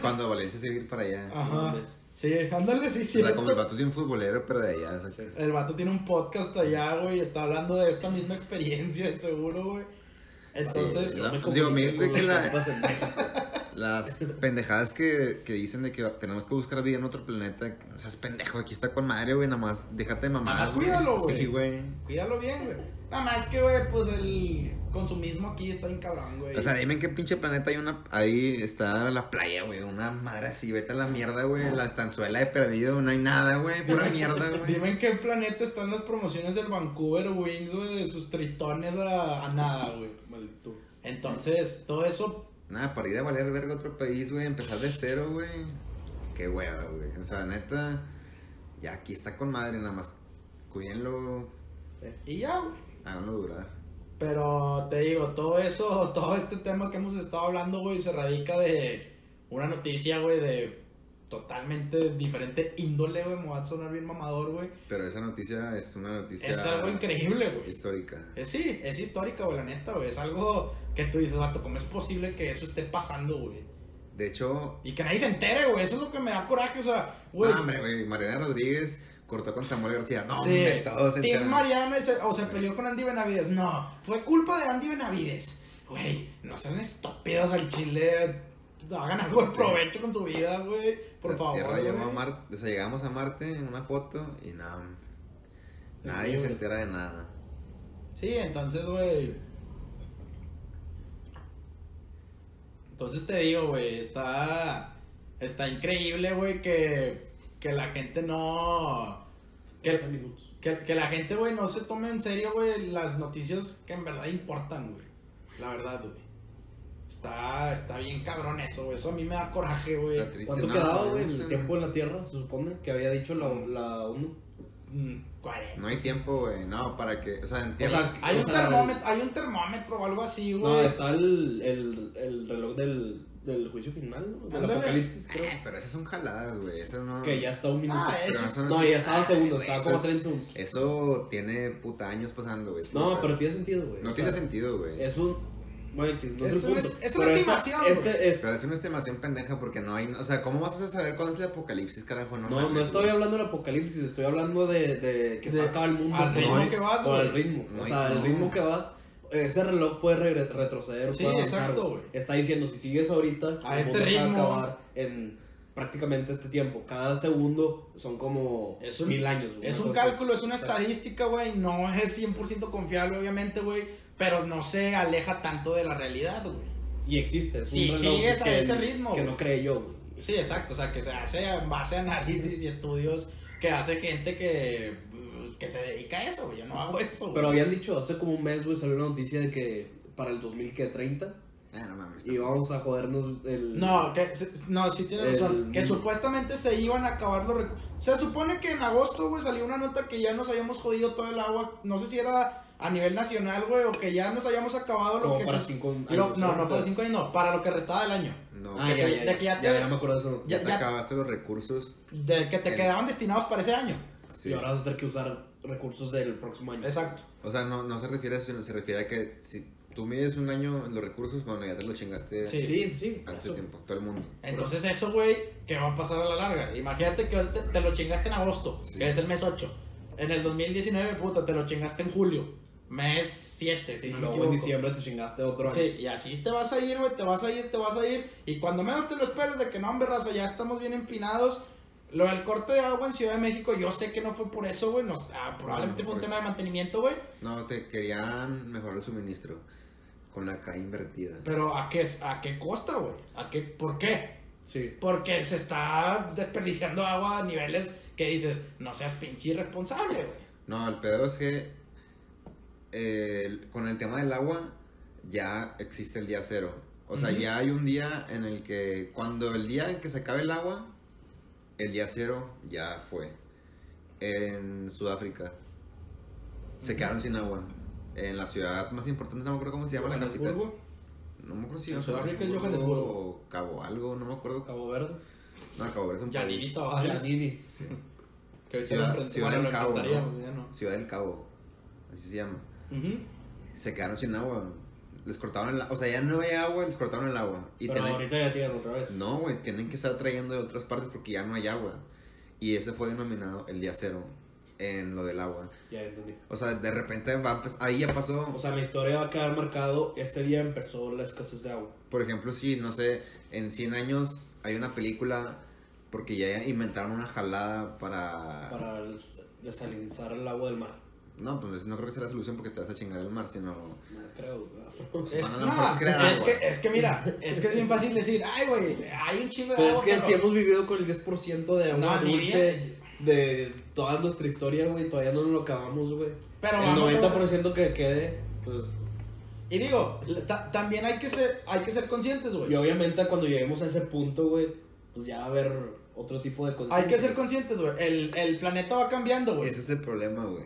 Cuando Valencia se iba a ir para allá. Ajá. Sí, ándale, sí, o sí. sea, como el vato es un futbolero, pero de allá. o sea, El vato tiene un podcast allá, güey, y está hablando de esta misma experiencia, seguro, güey. Entonces, Sí, la- me digo, comuniqué mire con que la-. las pendejadas que, que dicen de que tenemos que buscar vida en otro planeta. O sea, es pendejo, aquí está con madre, güey. Nada más déjate de Nada más cuídalo, güey. Sí, güey. Cuídalo bien, güey. Nada más que, güey, pues el consumismo aquí está bien cabrón, güey. O sea, dime en qué pinche planeta hay una. Ahí está la playa, güey. Una madre así, vete a la mierda, güey. La estanzuela de perdido, no hay nada, güey. Pura mierda, güey. Dime en qué planeta están las promociones del Vancouver Wings, güey, de sus tritones a, a nada, güey. Maldito. Entonces, todo eso, Nada, para ir a valer verga a otro país, güey. Empezar de cero, güey. Qué hueva, güey. O sea, neta. Ya aquí está con madre, nada más. Cuídenlo. y ya, güey. Háganlo durar. Pero te digo, todo eso, todo este tema que hemos estado hablando, güey, se radica de una noticia, güey, de totalmente diferente índole, güey. Me va a sonar bien mamador, güey. Pero esa noticia es una noticia. Es algo increíble, güey. Histórica. Es, sí, es histórica, güey, la neta, güey. Es algo que tú dices, vato, ¿cómo es posible que eso esté pasando, güey? De hecho, Y que nadie se entere, güey. Eso es lo que me da coraje, o sea, güey. no, hombre, güey. Mariana Rodríguez cortó con Samuel García. No, Sí, hombre, todos se enteran. Mariana se, o se peleó con Andy Benavides. No, fue culpa de Andy Benavides. Güey, no sean estúpidos al chile. Hagan algo de Sí. provecho con su vida, güey. Por La favor. Tierra llegó a. Marte, o sea, llegamos a Marte en una foto y nada. Nadie se entera de nada. Sí, entonces, güey. Entonces te digo, güey, está. Está increíble, güey, que. Que la gente no. Que, que, que la gente, güey, no se tome en serio, güey, las noticias que en verdad importan, güey. La verdad, güey. Está, está bien cabrón eso, güey. Eso a mí me da coraje, güey. Está triste. ¿Cuánto No, quedaba, güey, el tiempo en la Tierra? Se supone que había dicho la, la ONU. Mm, 40. No hay tiempo, güey. No, para que. O sea, O sea, Hay o un, sea, termómetro, hay un termómetro o algo así, güey. No, está el, el, el reloj del, del juicio final, ¿no? Del Ándale. apocalipsis, creo. Eh, pero esas son jaladas, güey. Esas no. Que ya está un minuto. Ah, eso. eso no, No, ya estaba a segundos, estaba como es- 30 segundos. Eso tiene puta años pasando, güey. es No, pero tiene sentido, güey. No O tiene sea, sentido, güey. Es un. Bueno, X, no es, Es una- es esta- estimación, güey. Este, es, Pero es una estimación pendeja porque no hay. O sea, ¿cómo vas a saber cuándo es el apocalipsis, carajo? No, no, no estoy güey. hablando del apocalipsis, estoy hablando de, de que se De- acaba el mundo. al ritmo No, que vas, O al ritmo. No o sea, el no. ritmo que vas. Ese reloj puede re- retroceder. Sí, puede avanzar, exacto, güey. Está diciendo, si sigues ahorita, A el este se va a ritmo. acabar en prácticamente este tiempo. Cada segundo son como Es un- mil años. güey. Es un cálculo, es una estadística, güey. No es 100% confiable, obviamente, güey. Pero no se aleja tanto de la realidad, güey. Y existe. Es Si un reloj que- ese ritmo, Que güey. no cree yo, güey. Sí, exacto. O sea, que se hace en base a análisis y estudios que hace gente que, que se dedica a eso, güey. Yo no hago eso, güey. Pero habían dicho hace como un mes, güey, salió una noticia de que para el 2030 Ah, no mames. y vamos a jodernos el. No, que, no, sí tiene El- razón. Que supuestamente se iban a acabar los recursos. Se supone que en agosto, güey, salió una nota que ya nos habíamos jodido todo el agua. No sé si era a nivel nacional, güey, o que ya nos habíamos acabado lo Como que para se- cinco años. lo- no, no para cinco años, no, para lo que restaba del año. No, Ah, de ya, que- ya, de que ya ya, te- ya me acuerdo de eso. ya, ya- te ya- acabaste los recursos. De que te El- quedaban destinados para ese año. Sí. Y ahora vas a tener que usar recursos del próximo año. Exacto. O sea, no, no se refiere a eso, sino se refiere a que si tú mides un año en los recursos, bueno, ya te lo chingaste Sí. Sí, sí, sí. antes eso. de tiempo, todo el mundo. Entonces eso, güey, ¿qué va a pasar a la larga? Imagínate que te, te lo chingaste en agosto, Sí. que es el mes 8. En el 2019, puta, te lo chingaste en julio. Mes 7, si Y no luego en diciembre te chingaste otro año. Sí, y así te vas a ir, güey, te vas a ir, te vas a ir. Y cuando menos te lo esperes de que no, hombre, raza, ya estamos bien empinados. Lo del corte de agua en Ciudad de México, yo sé que no fue por eso, güey. no- ah, probablemente No, fue un por tema eso. de mantenimiento, güey. No, te querían mejorar el suministro con la K invertida. Pero ¿a qué, ¿a qué costa, güey? ¿A qué, ¿Por qué? Sí. Porque se está desperdiciando agua a niveles que dices, no seas pinche irresponsable, güey. No, el pedo es que eh, con el tema del agua ya existe el día cero. O sea, ya hay un día en el que cuando el día en que se acabe el agua, el día cero ya fue. En Sudáfrica se quedaron sin agua. En la ciudad más importante, no me acuerdo cómo se llama la capital. No me acuerdo si En Sudáfrica es Johannesburgo. Cabo algo, no me acuerdo. Cabo Verde. No, Cabo Verde es un Yanini país. Tavares. Yanini. Sí. Que Ciudad- Ciudad bueno, del Cabo, ya no. Ciudad del Cabo, así se llama. Se quedaron sin agua. Les cortaron el agua. O sea, ya no había agua, les cortaron el agua. Y Pero tienen- ahorita ya tienen otra vez. No, güey, tienen que estar trayendo de otras partes porque ya no hay agua. Y ese fue denominado el día cero. en lo del agua. Ya entendí. O sea, de repente va ahí ya pasó. O sea, la historia va a quedar marcado. Este día empezó la escasez de agua. Por ejemplo, si, no sé, en 100 años hay una película porque ya inventaron una jalada para... Para des- desalinizar el agua del mar. No, pues no creo que sea la solución porque te vas a chingar el mar, sino... No creo. güey. Es, a no, crear es que, es que mira, es que es bien fácil decir, ay, güey, hay un chingo de Pero es agua, que pero- si hemos vivido con el 10% de agua No, dulce de toda nuestra historia, güey. Todavía no nos lo acabamos, güey. Pero el vamos a- 90% que quede, pues. Y digo, ta- también hay que ser, hay que ser conscientes, güey. Y obviamente cuando lleguemos a ese punto, güey, pues ya va a haber otro tipo de cosas. Hay que ser conscientes, güey. El, el planeta va cambiando, güey. Ese es el problema, güey.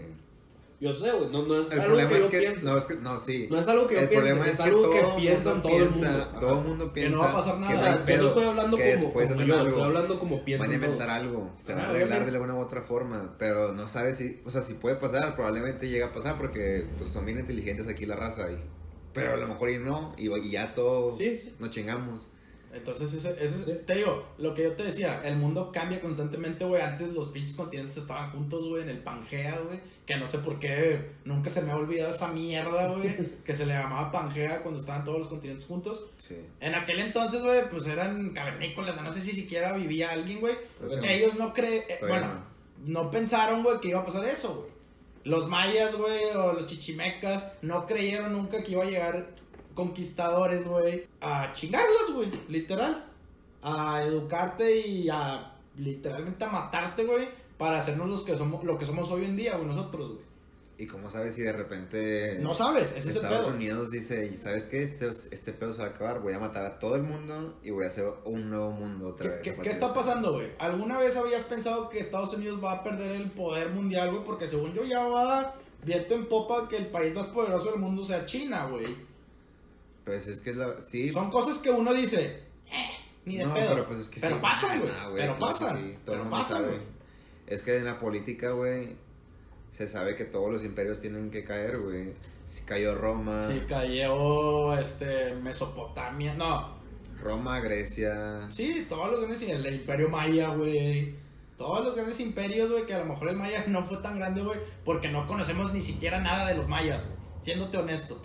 Yo sé, güey. No, no es El algo problema que es yo que... pienso. No, es que... No, sí. No es algo que yo el piense, problema es es que algo que todo piensa mundo todo el piensa, mundo. todo el mundo Que piensa no va a pasar nada. que O sea, yo pedo, no estoy hablando que como, después como hacen yo, algo. estoy hablando como pienso. Van a inventar algo, se va a Ajá, arreglar de alguna u otra forma, pero no sabes si, o sea, si puede pasar, probablemente llega a pasar porque pues, son bien inteligentes aquí la raza, y, pero a lo mejor y no, y, y ya todo Sí, sí. nos chingamos. Entonces, ese, ese es- Sí. te digo, lo que yo te decía, el mundo cambia constantemente, güey. Antes los pinches continentes estaban juntos, güey, en el Pangea, güey. Que no sé por qué, nunca se me ha olvidado esa mierda, güey. que se le llamaba Pangea cuando estaban todos los continentes juntos. Sí. En aquel entonces, güey, pues eran cavernícolas, no sé si siquiera vivía alguien, güey. No. Ellos no creen, eh, bueno, no pensaron, güey, que iba a pasar eso, güey. Los mayas, güey, o los chichimecas, no creyeron nunca que iba a llegar conquistadores, güey, a chingarlos, güey, literal. A educarte y a literalmente a matarte, güey, para hacernos los que somos, lo que somos hoy en día, güey, nosotros, güey. Y cómo sabes si de repente No sabes, ese es Estados pedo. Unidos dice, ¿y sabes qué? Este, este pedo se va a acabar, voy a matar a todo el mundo y voy a hacer un nuevo mundo otra ¿Qué, vez. qué- qué está este". pasando, güey? ¿Alguna vez habías pensado que Estados Unidos va a perder el poder mundial, güey? Porque según yo ya va viento en popa que el país más poderoso del mundo sea China, güey. Pues es que la... Sí, Son cosas que uno dice, eh, ni de no, pedo. pero pues es que Pero sí. pasan, güey. Ah, pero que pasan. sí, pero pasan, güey. Es que en la política, güey, se sabe que todos los imperios tienen que caer, güey. Si cayó Roma, Sí, cayó, este, Mesopotamia. No, Roma, Grecia. sí, todos los grandes, el imperio maya, güey. Todos los grandes imperios, güey, que a lo mejor el maya no fue tan grande, güey, porque no conocemos ni siquiera nada de los mayas, güey. Siéndote honesto.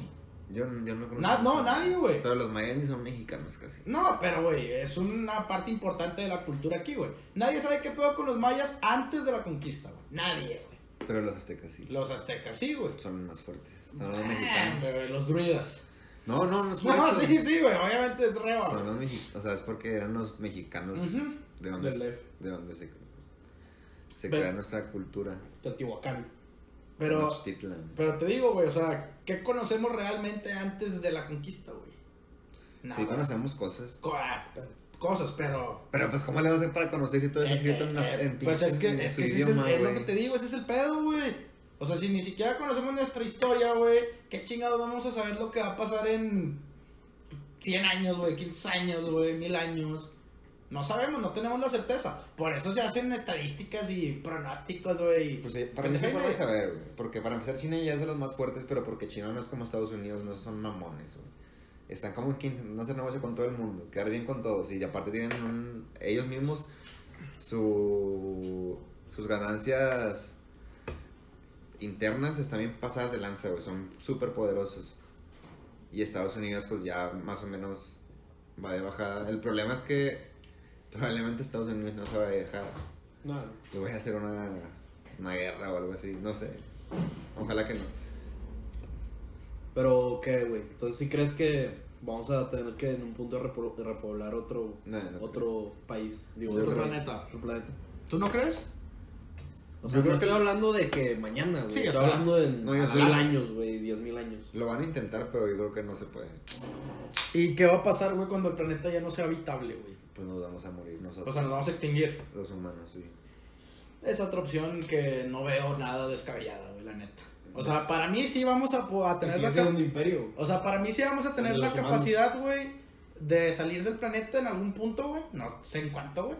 Yo, yo no conozco. Na- no, nadie, güey. Pero los mayas ni son mexicanos casi. No, pero, güey, es una parte importante de la cultura aquí, güey. Nadie sabe qué pedo con los mayas antes de la conquista, güey. Nadie, güey. Pero los aztecas sí. Los aztecas sí, güey. Son los más fuertes. Son los mexicanos. los druidas. No, no, no es por No, eso. sí, sí, güey, obviamente es reba. Son los mexicanos. O sea, es porque eran los mexicanos de donde, de donde se, se crea nuestra cultura. Teotihuacán. Pero, pero te digo, güey, o sea, ¿qué conocemos realmente antes de la conquista, güey? Nada. Sí conocemos cosas. Co- ah, cosas, pero... Pero pues, ¿cómo le vas a hacer para conocer si todo está Eh, escrito en, las- eh, en pues es que, en es, su que ese es, el- es lo que te digo, ese es el pedo, güey. O sea, si ni siquiera conocemos nuestra historia, güey, ¿qué chingados vamos a saber lo que va a pasar en 100 años, güey, 500 años, güey, 1000 años? No sabemos, no tenemos la certeza. Por eso se hacen estadísticas y pronósticos, güey. Pues, eh, para mí sí forma de saber, güey. Porque para empezar, China ya es de los más fuertes, pero porque China no es como Estados Unidos, no son mamones, güey. Están como que intentando hacer negocio con todo el mundo, quedar bien con todos. Y aparte tienen un- ellos mismos su, sus ganancias internas están bien pasadas de lanza, güey. Son súper poderosos. Y Estados Unidos, pues ya más o menos va de bajada. El problema es que probablemente Estados Unidos no se va a dejar. No, Que voy a hacer una, una guerra o algo así, no sé. Ojalá que no. Pero, ¿qué, güey? Entonces, ¿sí crees que vamos a tener que en un punto repo- repoblar otro, No, no. otro país? Digo, Otro otro planeta. Otro planeta. ¿Tú no crees? O sea, Yo no creo estoy que- hablando de que mañana, güey. Sí, o estoy sea, hablando no, sé. mil años, güey, diez mil años. Lo van a intentar, pero yo creo que no se puede. ¿Y qué va a pasar, güey, cuando el planeta ya no sea habitable, güey? Pues nos vamos a morir nosotros. O sea, nos vamos a extinguir. los humanos, sí. Es otra opción que no veo nada descabellada, güey, la neta. O sea, para mí sí vamos a, tener la un imperio. O sea, para mí sí vamos a tener la humanos. capacidad, güey, de salir del planeta en algún punto, güey. No sé en cuánto, güey.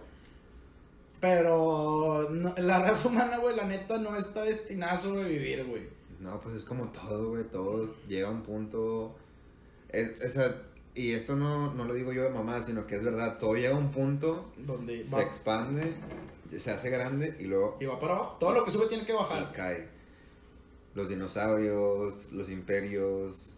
Pero no- la raza humana, güey, la neta no está destinada a sobrevivir, güey. No, pues es como todo, güey. Todo llega a un punto. Es, esa- y esto no, no lo digo yo de mamá, sino que es verdad. Todo llega a un punto, Donde se va- expande, se hace grande y luego Y va para abajo. Todo lo que sube tiene que y bajar. cae. Los dinosaurios, los imperios,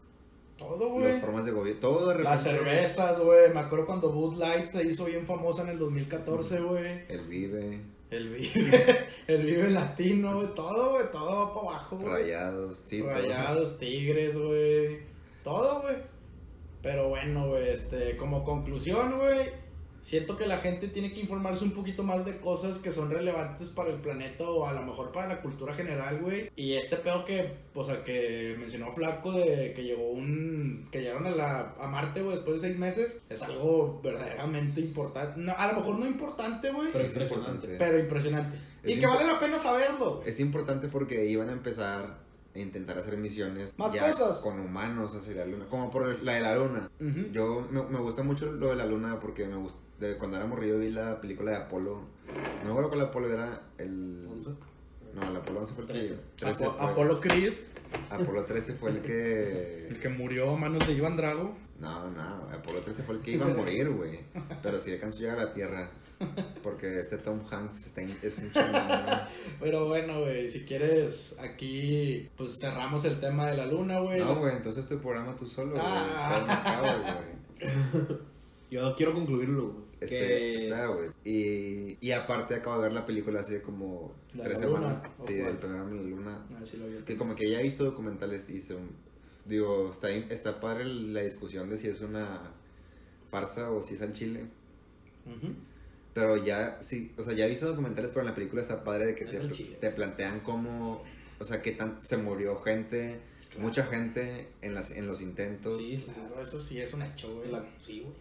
Todo, güey. las formas de gobierno, todo de repente. Las cervezas, güey. Me acuerdo cuando Bud Light se hizo bien famosa en el 2014, güey. El vive, El Vive, el Vive Latino, güey. Todo, güey. Todo va para abajo, güey. rayados, sí, todo. Tigres, güey. Todo, güey. Pero bueno, güey, este, como conclusión, güey. Siento que la gente tiene que informarse un poquito más de cosas que son relevantes para el planeta o a lo mejor para la cultura general, güey. Y este pedo que, o sea, que mencionó Flaco de que llegó un. que llegaron a, la, a Marte, güey, después de seis meses, es algo verdaderamente importante. No, a lo mejor no importante, güey, Pero Es impresionante. pero impresionante. Es y que vale la pena saberlo. Es importante porque iban a empezar intentar hacer misiones Más ya cosas. con humanos hacia la luna, como por la de la luna. Yo me, me gusta mucho lo de la luna porque me gusta, de cuando era morrido vi la película de Apolo. No me acuerdo cuál Apolo era el ¿Once? No, el Apolo 11 fue el que Trece. 13 Apo- fue- Apolo Creed, Apolo 13 fue el que el que murió a manos de Iván Drago. No, no, Apolo 13 fue el que iba a morir, güey. Pero sí alcanzó a llegar a la Tierra. Porque este Tom Hanks está in- es un chingón. Pero bueno, güey, si quieres, aquí pues cerramos el tema de la luna, güey. No, güey, entonces tu programa tú solo, güey. Ah. Güey. Yo quiero concluirlo, güey. Este, que... espera, güey. Y, y aparte acabo de ver la película hace como ¿La tres la semanas. ¿O Sí, cuál? del programa de la luna. Ah, sí lo vi. Que como que ya he visto documentales y se, digo, está, está padre la discusión de si es una farsa o si es al chile. Ujú. Pero ya, sí, o sea, ya he visto documentales, pero en la película está padre de que te, plantean cómo, o sea, que tan, se murió gente, Claro. mucha gente en, las, en los intentos. Sí, sí. Claro, eso sí es un hecho, güey. La- Sí, güey.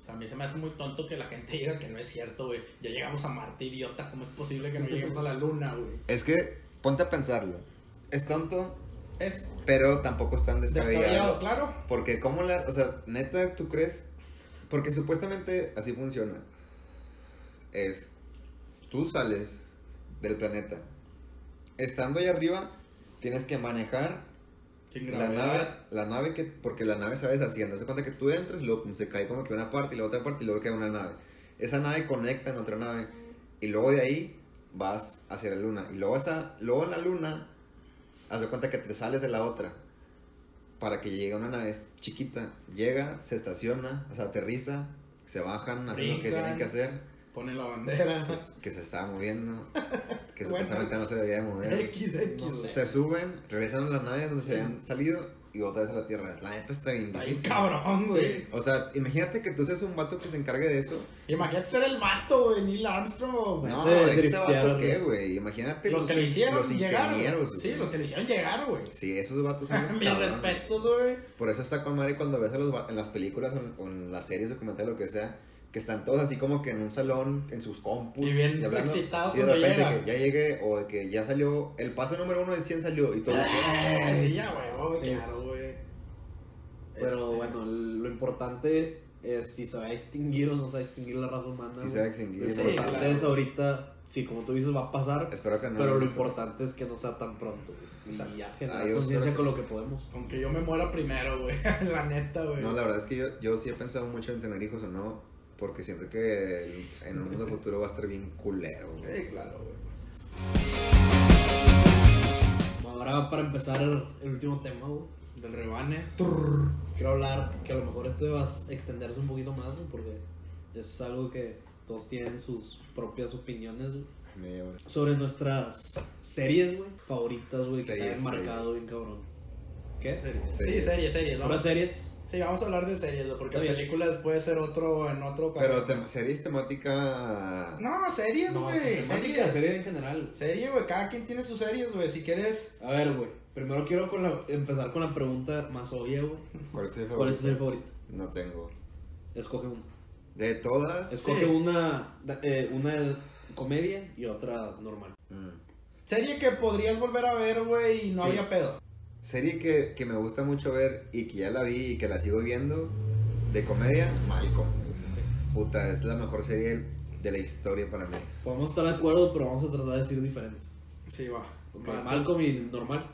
O sea, a mí se me hace muy tonto que la gente diga que no es cierto, güey. Ya llegamos a Marte, idiota. ¿Cómo es posible que no lleguemos a la luna, güey? Es que, ponte a pensarlo. Es tonto, Es pero tampoco es tan descabellado, descabellado. claro. Porque cómo la, o sea, neta, ¿tú crees? Porque supuestamente así funciona. Es, tú sales del planeta. Estando ahí arriba, tienes que manejar Sin la nave, la nave que, porque la nave se va deshaciendo. Se cuenta que tú entras luego pum, se cae como que una parte y la otra parte y luego queda una nave. Esa nave conecta en otra nave y luego de ahí vas hacia la luna. Y luego, hasta, luego en la luna, haz de cuenta que te sales de la otra para que llegue una nave chiquita. Llega, se estaciona, o sea, aterriza, se bajan, hacen lo que tienen que hacer. Pone la bandera. se- que se estaba moviendo, que Bueno. supuestamente no se debía de mover. X, X. No sé. Se suben, regresan a la nave donde se habían salido y otra vez a la Tierra. La neta está bien difícil. cabrón, güey. Sí. O sea, imagínate que tú seas un vato que se encargue de eso. Imagínate ser el vato, güey. Neil Armstrong. No, de ese vato qué, güey. Imagínate Los que le hicieron los llegar. Sí, los que le hicieron llegar, güey. Sí, esos vatos son los Mis respetos, güey. Por eso está con madre cuando ves a los en las películas o en, o en las series documentales, lo que sea, que están todos así como que en un salón, en sus compus. Y bien excitados y de repente llega. que ya llegue o de que ya salió, el paso número uno de 100 salió y todo. Eh, sí, ya, güey, Sí, claro, güey. Pero Este, bueno, lo importante es si se va a extinguir o no se va a extinguir la raza humana. Sí güey. se va a extinguir. Lo Sí, importante claro. es ahorita, sí, como tú dices, va a pasar. Espero que no. pero lo importante es que no sea tan pronto. güey. Y ya generar conciencia con lo que podemos. Aunque yo me muera primero, güey. la neta, güey. No, la verdad es que yo, yo sí he pensado mucho en tener hijos o no, porque siento que el- en un mundo futuro va a estar bien culero. güey. Sí, claro, güey. Ahora, para empezar el, último tema, güey, Del rebane. quiero hablar que a lo mejor este va a extenderse un poquito más, güey, porque es algo que todos tienen sus propias opiniones, güey. Sobre nuestras series, güey, favoritas, güey, que te hayan marcado series. bien cabrón. ¿Qué? Series. Sí, Series. series, series. ¿Puras Vamos, series? Sí, vamos a hablar de series, güey, porque películas puede ser otro en otro ocasión. Pero tem- series temática. No, series, No, güey. series. serie en general. Serie, güey. Cada quien tiene sus series, güey. Si quieres. A ver, güey, primero quiero con la- empezar con la pregunta más obvia, güey. ¿Cuál es tu ¿Cuál es tu serie favorita? favorita? No tengo. Escoge una. De todas. Escoge Sí. una, eh, una comedia y otra normal. Mm. Serie que podrías volver a ver, güey, y no Sí. habría pedo. Serie que, que me gusta mucho ver y que ya la vi y que la sigo viendo. De comedia, Malcolm. Puta, es la mejor serie de la historia para mí. Podemos estar de acuerdo, pero vamos a tratar de decir diferentes. Sí, va. Ok, Va, Malcolm y normal.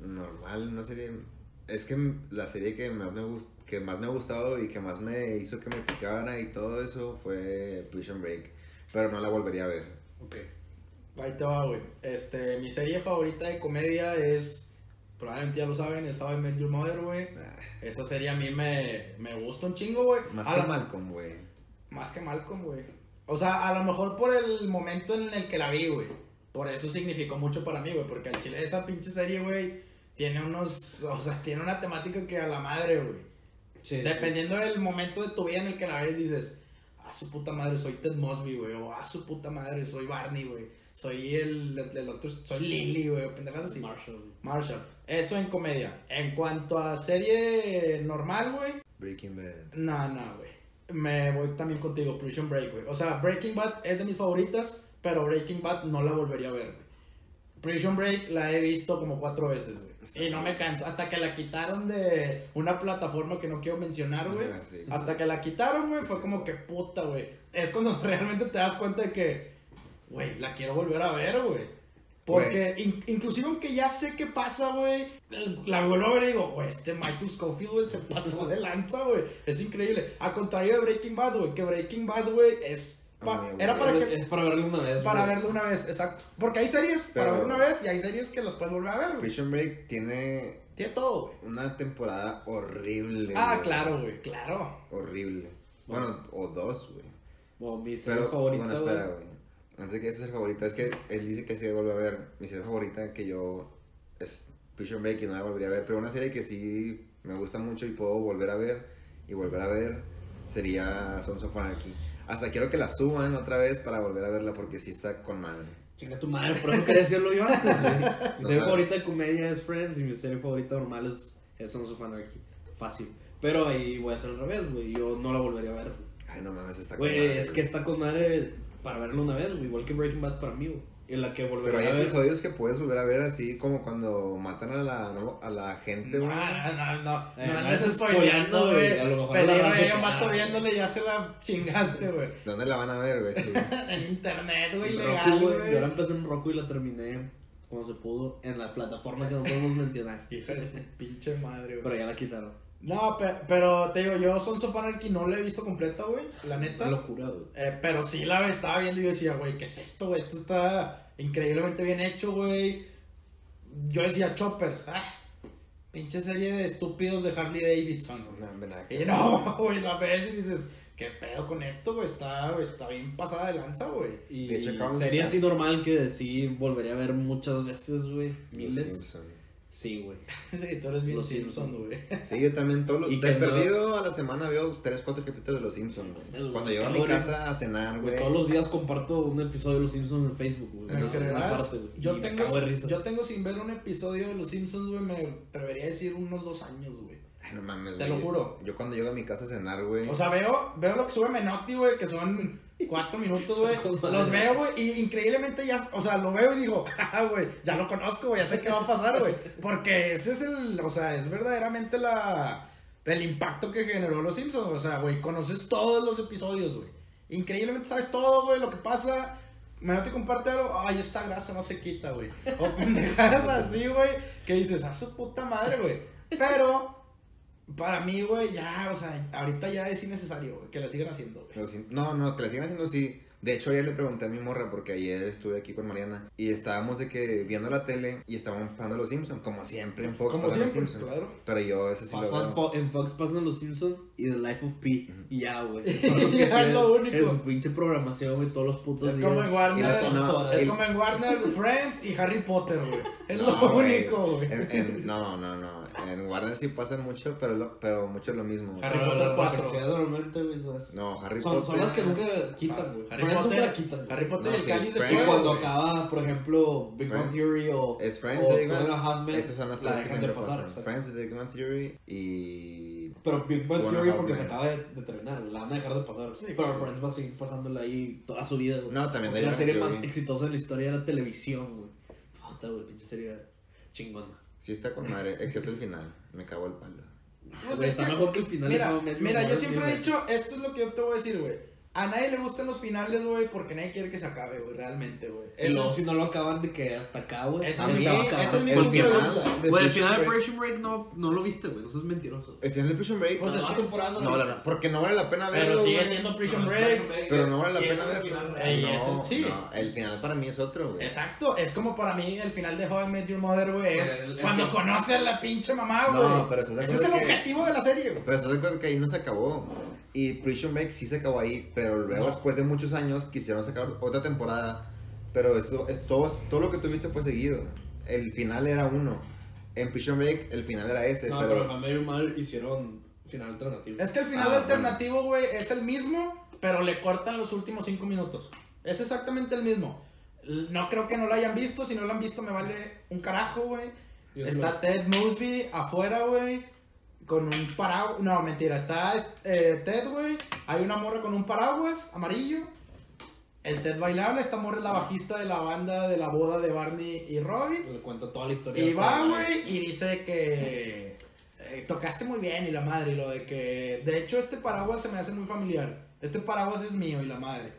Normal, una serie. Es que la serie que más me gust- que más me ha gustado y que más me hizo que me picara y todo eso fue Prison Break. Pero no la volvería a ver. Ok. Ahí te va, güey. Este, mi serie favorita de comedia es, probablemente ya lo saben, es How I Met Your Mother, güey. Ah, Esa serie a mí me, me gusta un chingo, güey. Más A que la- Malcolm, güey. Más que Malcolm, güey. O sea, a lo mejor por el momento en el que la vi, güey. Por eso significó mucho para mí, güey. Porque al chile esa pinche serie, güey, tiene unos. O sea, tiene una temática que a la madre, güey. Sí, Dependiendo del momento de tu vida en el que la ves, dices, a su puta madre, soy Ted Mosby, güey. O a su puta madre, soy Barney, güey. Soy el, el, el otro, soy Lily, güey. o Pendejadas así. Marshall. Marshall. Eso en comedia. En cuanto a serie normal, güey. Breaking Bad. No, no, güey. Me voy también contigo, Prison Break, güey. O sea, Breaking Bad es de mis favoritas, pero Breaking Bad no la volvería a ver, güey. Prison Break la he visto como cuatro veces, güey. Está Y no bien. me canso. Hasta que la quitaron de una plataforma que no quiero mencionar, güey. Ah, sí. Hasta que la quitaron, güey, fue como que puta, güey. Es cuando realmente te das cuenta de que, güey, la quiero volver a ver, güey. Porque in- inclusive aunque ya sé qué pasa, güey, la vuelvo a ver y digo, güey, este Michael Scofield, güey, se pasó de lanza, güey. Es increíble. A contrario de Breaking Bad, güey, que Breaking Bad, güey, es... pa- era para que... Es para verlo una vez. Para güey. verlo una vez, exacto. Porque hay series para ver una vez y hay series que las puedes volver a ver, güey. Prison Break tiene Tiene todo, güey. una temporada horrible. Ah, güey. claro, güey, claro. Horrible. Bueno, o dos, güey. Bueno, mi serie Pero, favorita. bueno, espera, güey. Antes de que eso sea favorita, es que él dice que sí vuelve a ver. Mi serie favorita que yo es Prison Break y no la volvería a ver. Pero una serie que sí me gusta mucho y puedo volver a ver y volver a ver sería Sons of Anarchy. Hasta quiero que la suban otra vez para volver a verla porque sí está con madre. Chinga tu madre, por eso quería decirlo yo antes, güey. Mi No serie favorita de comedia es Friends y mi serie favorita normal es, es Sons of Anarchy. Fácil. Pero ahí voy a hacer al revés, güey. Yo no la volvería a ver. Ay, no mames, está con Güey, es que está con madre para verla una vez, güey. Igual que Breaking Bad para mí, güey. En la que Pero volvería hay ver. episodios que puedes volver a ver así como cuando matan a la, ¿no? a la gente, No, güey. no, no, no, Eh, no no andes es spoileando, güey. A lo mejor la de yo mato ah. viéndole ya se la chingaste, güey. ¿Dónde la van a ver, güey? Sí. En internet, güey, ilegal, güey. Yo la empecé en Roku y la terminé cuando se pudo en la plataforma que no podemos mencionar. Hija de su pinche madre, Pero güey. ya la quitaron. No, pe- pero te digo, yo Sons of Anarchy no la he visto completa, güey. La neta. Una locura, güey. Eh, pero sí la estaba viendo y yo decía, güey, ¿qué es esto, güey? Esto está increíblemente bien hecho, güey. Yo decía, Choppers. Ah, pinche serie de estúpidos de Harley Davidson, güey. No, güey, la ves y dices, ¿qué pedo con esto, güey? Está, está bien pasada de lanza, güey. Y sería así normal que sí volvería a ver muchas veces, güey. Los Miles. Sí, güey. Sí, tú eres bien Los Simpson, güey. Sí, yo también todos los... Y De no- perdido a la semana veo 3, 4 capítulos de Los Simpsons, Güey. Cuando llego a mi casa a cenar, güey. Todos los días comparto un episodio de Los Simpsons en Facebook, güey. Yo, tengo, yo tengo sin ver un episodio de Los Simpsons, güey, me atrevería a decir unos dos años, güey. Ay, no mames, Te güey. lo juro. Yo cuando llego a mi casa a cenar, güey. O sea, veo, veo lo que sube Menotti, güey, que son cuatro minutos, güey. Los veo, güey, y increíblemente ya, o sea, lo veo y digo, ah, güey, ya lo conozco, güey, ya sé qué va a pasar, güey. Porque ese es el, o sea, es verdaderamente la, el impacto que generó Los Simpsons, o sea, güey, conoces todos los episodios, güey. Increíblemente sabes todo, güey, lo que pasa. Menotti comparte algo, ay, esta grasa no se quita, güey. O pendejadas así, güey, que dices, a su puta madre, güey. Pero, para mí, güey, ya, o sea, ahorita ya es innecesario, güey, que la sigan haciendo, güey. Los no, no, que la sigan haciendo sí. De hecho, ayer le pregunté a mi morra, porque ayer estuve aquí con Mariana, y estábamos de que viendo la tele y estábamos pasando Los Simpsons, como siempre en Fox Como pasan Los siempre, Simpsons. claro. Pero yo ese sí lo Pasan veo. Fo- en Fox pasan Los Simpsons y The Life of Pi. Y ya, güey. Es todo lo que es lo único. En su pinche programación, güey, todos los putos Es días. como en Y la- Warner, no, es el- como en Warner, Friends y Harry Potter, güey. Es No, lo güey. único, güey. En- en- no, no, no. En Warner sí pasan mucho, pero, lo- pero mucho es lo mismo. Harry Pero Potter lo 4. que sea normalmente, güey, eso es- No, Harry son, Potter. son las que nunca quitan, güey. Harry Friends Potter, nunca la quitan. Harry Potter No, y el sí, cáliz de Friends. Y fuego. cuando acaba, por ejemplo, Big Bang Friends. Theory o. Es Friends, o de Big Bang. Esas son las la tres que dejan de siempre pasar, pasan. exacto. Friends, The Big Bang Theory y... Pero Big Bang Theory porque se acaba de, de terminar. La van a dejar de pasar. Sí, pero sí. Friends va a seguir pasándola ahí toda su vida, güey. No, también de la serie más exitosa en la historia de la televisión, güey. Puta, güey, pinche serie chingona. Sí está con madre, excepto el final. Me cago el palo. Pues está que- mejor que el final Mira, mira, yo siempre he dicho, esto es lo que yo te voy a decir, güey. A nadie le gustan los finales, güey, porque nadie quiere que se acabe, güey, realmente, güey. Eso es- si no lo acaban de que hasta acá, güey. Esa es mi- estaba acabando. ese es mi El punto de final vista. Güey, el final de Prison Break no, no lo viste, güey. No seas mentiroso. El final de Prison Break. Pues es que- temporada no no, viste. porque no vale la pena verlo. Pero sigue siendo Prison No, es Break. Pero no vale la pena es verlo. es No, sí. no, el final para mí es otro, güey. Exacto, es como para mí el final de How I Met Your Mother, güey, es El- el cuando que- conoce a la pinche mamá, güey. No, pero Ese es el objetivo de la serie, güey. Pero estás de acuerdo que ahí no se acabó. Y Prison Break sí se acabó ahí, pero luego No. después de muchos años quisieron sacar otra temporada. Pero esto, es todo, todo lo que tuviste fue seguido. El final era uno. En Prison Break el final era ese, No, pero... pero medio mal hicieron final alternativo. Es que el final Ah, alternativo, güey, es el mismo, pero le cortan los últimos cinco minutos. Es exactamente el mismo. No creo que no lo hayan visto, si no lo han visto me vale un carajo, güey. Está lo- Ted Mosby afuera, güey, con un paraguas. No, mentira, está eh, Ted, güey. Hay una morra con un paraguas amarillo. El Ted bailable, esta morra es la bajista de la banda de la boda de Barney y Robin. Le cuenta toda la historia. Y va, güey, y dice que eh, tocaste muy bien y la madre, y lo de que, de hecho, este paraguas se me hace muy familiar. Este paraguas es mío y la madre.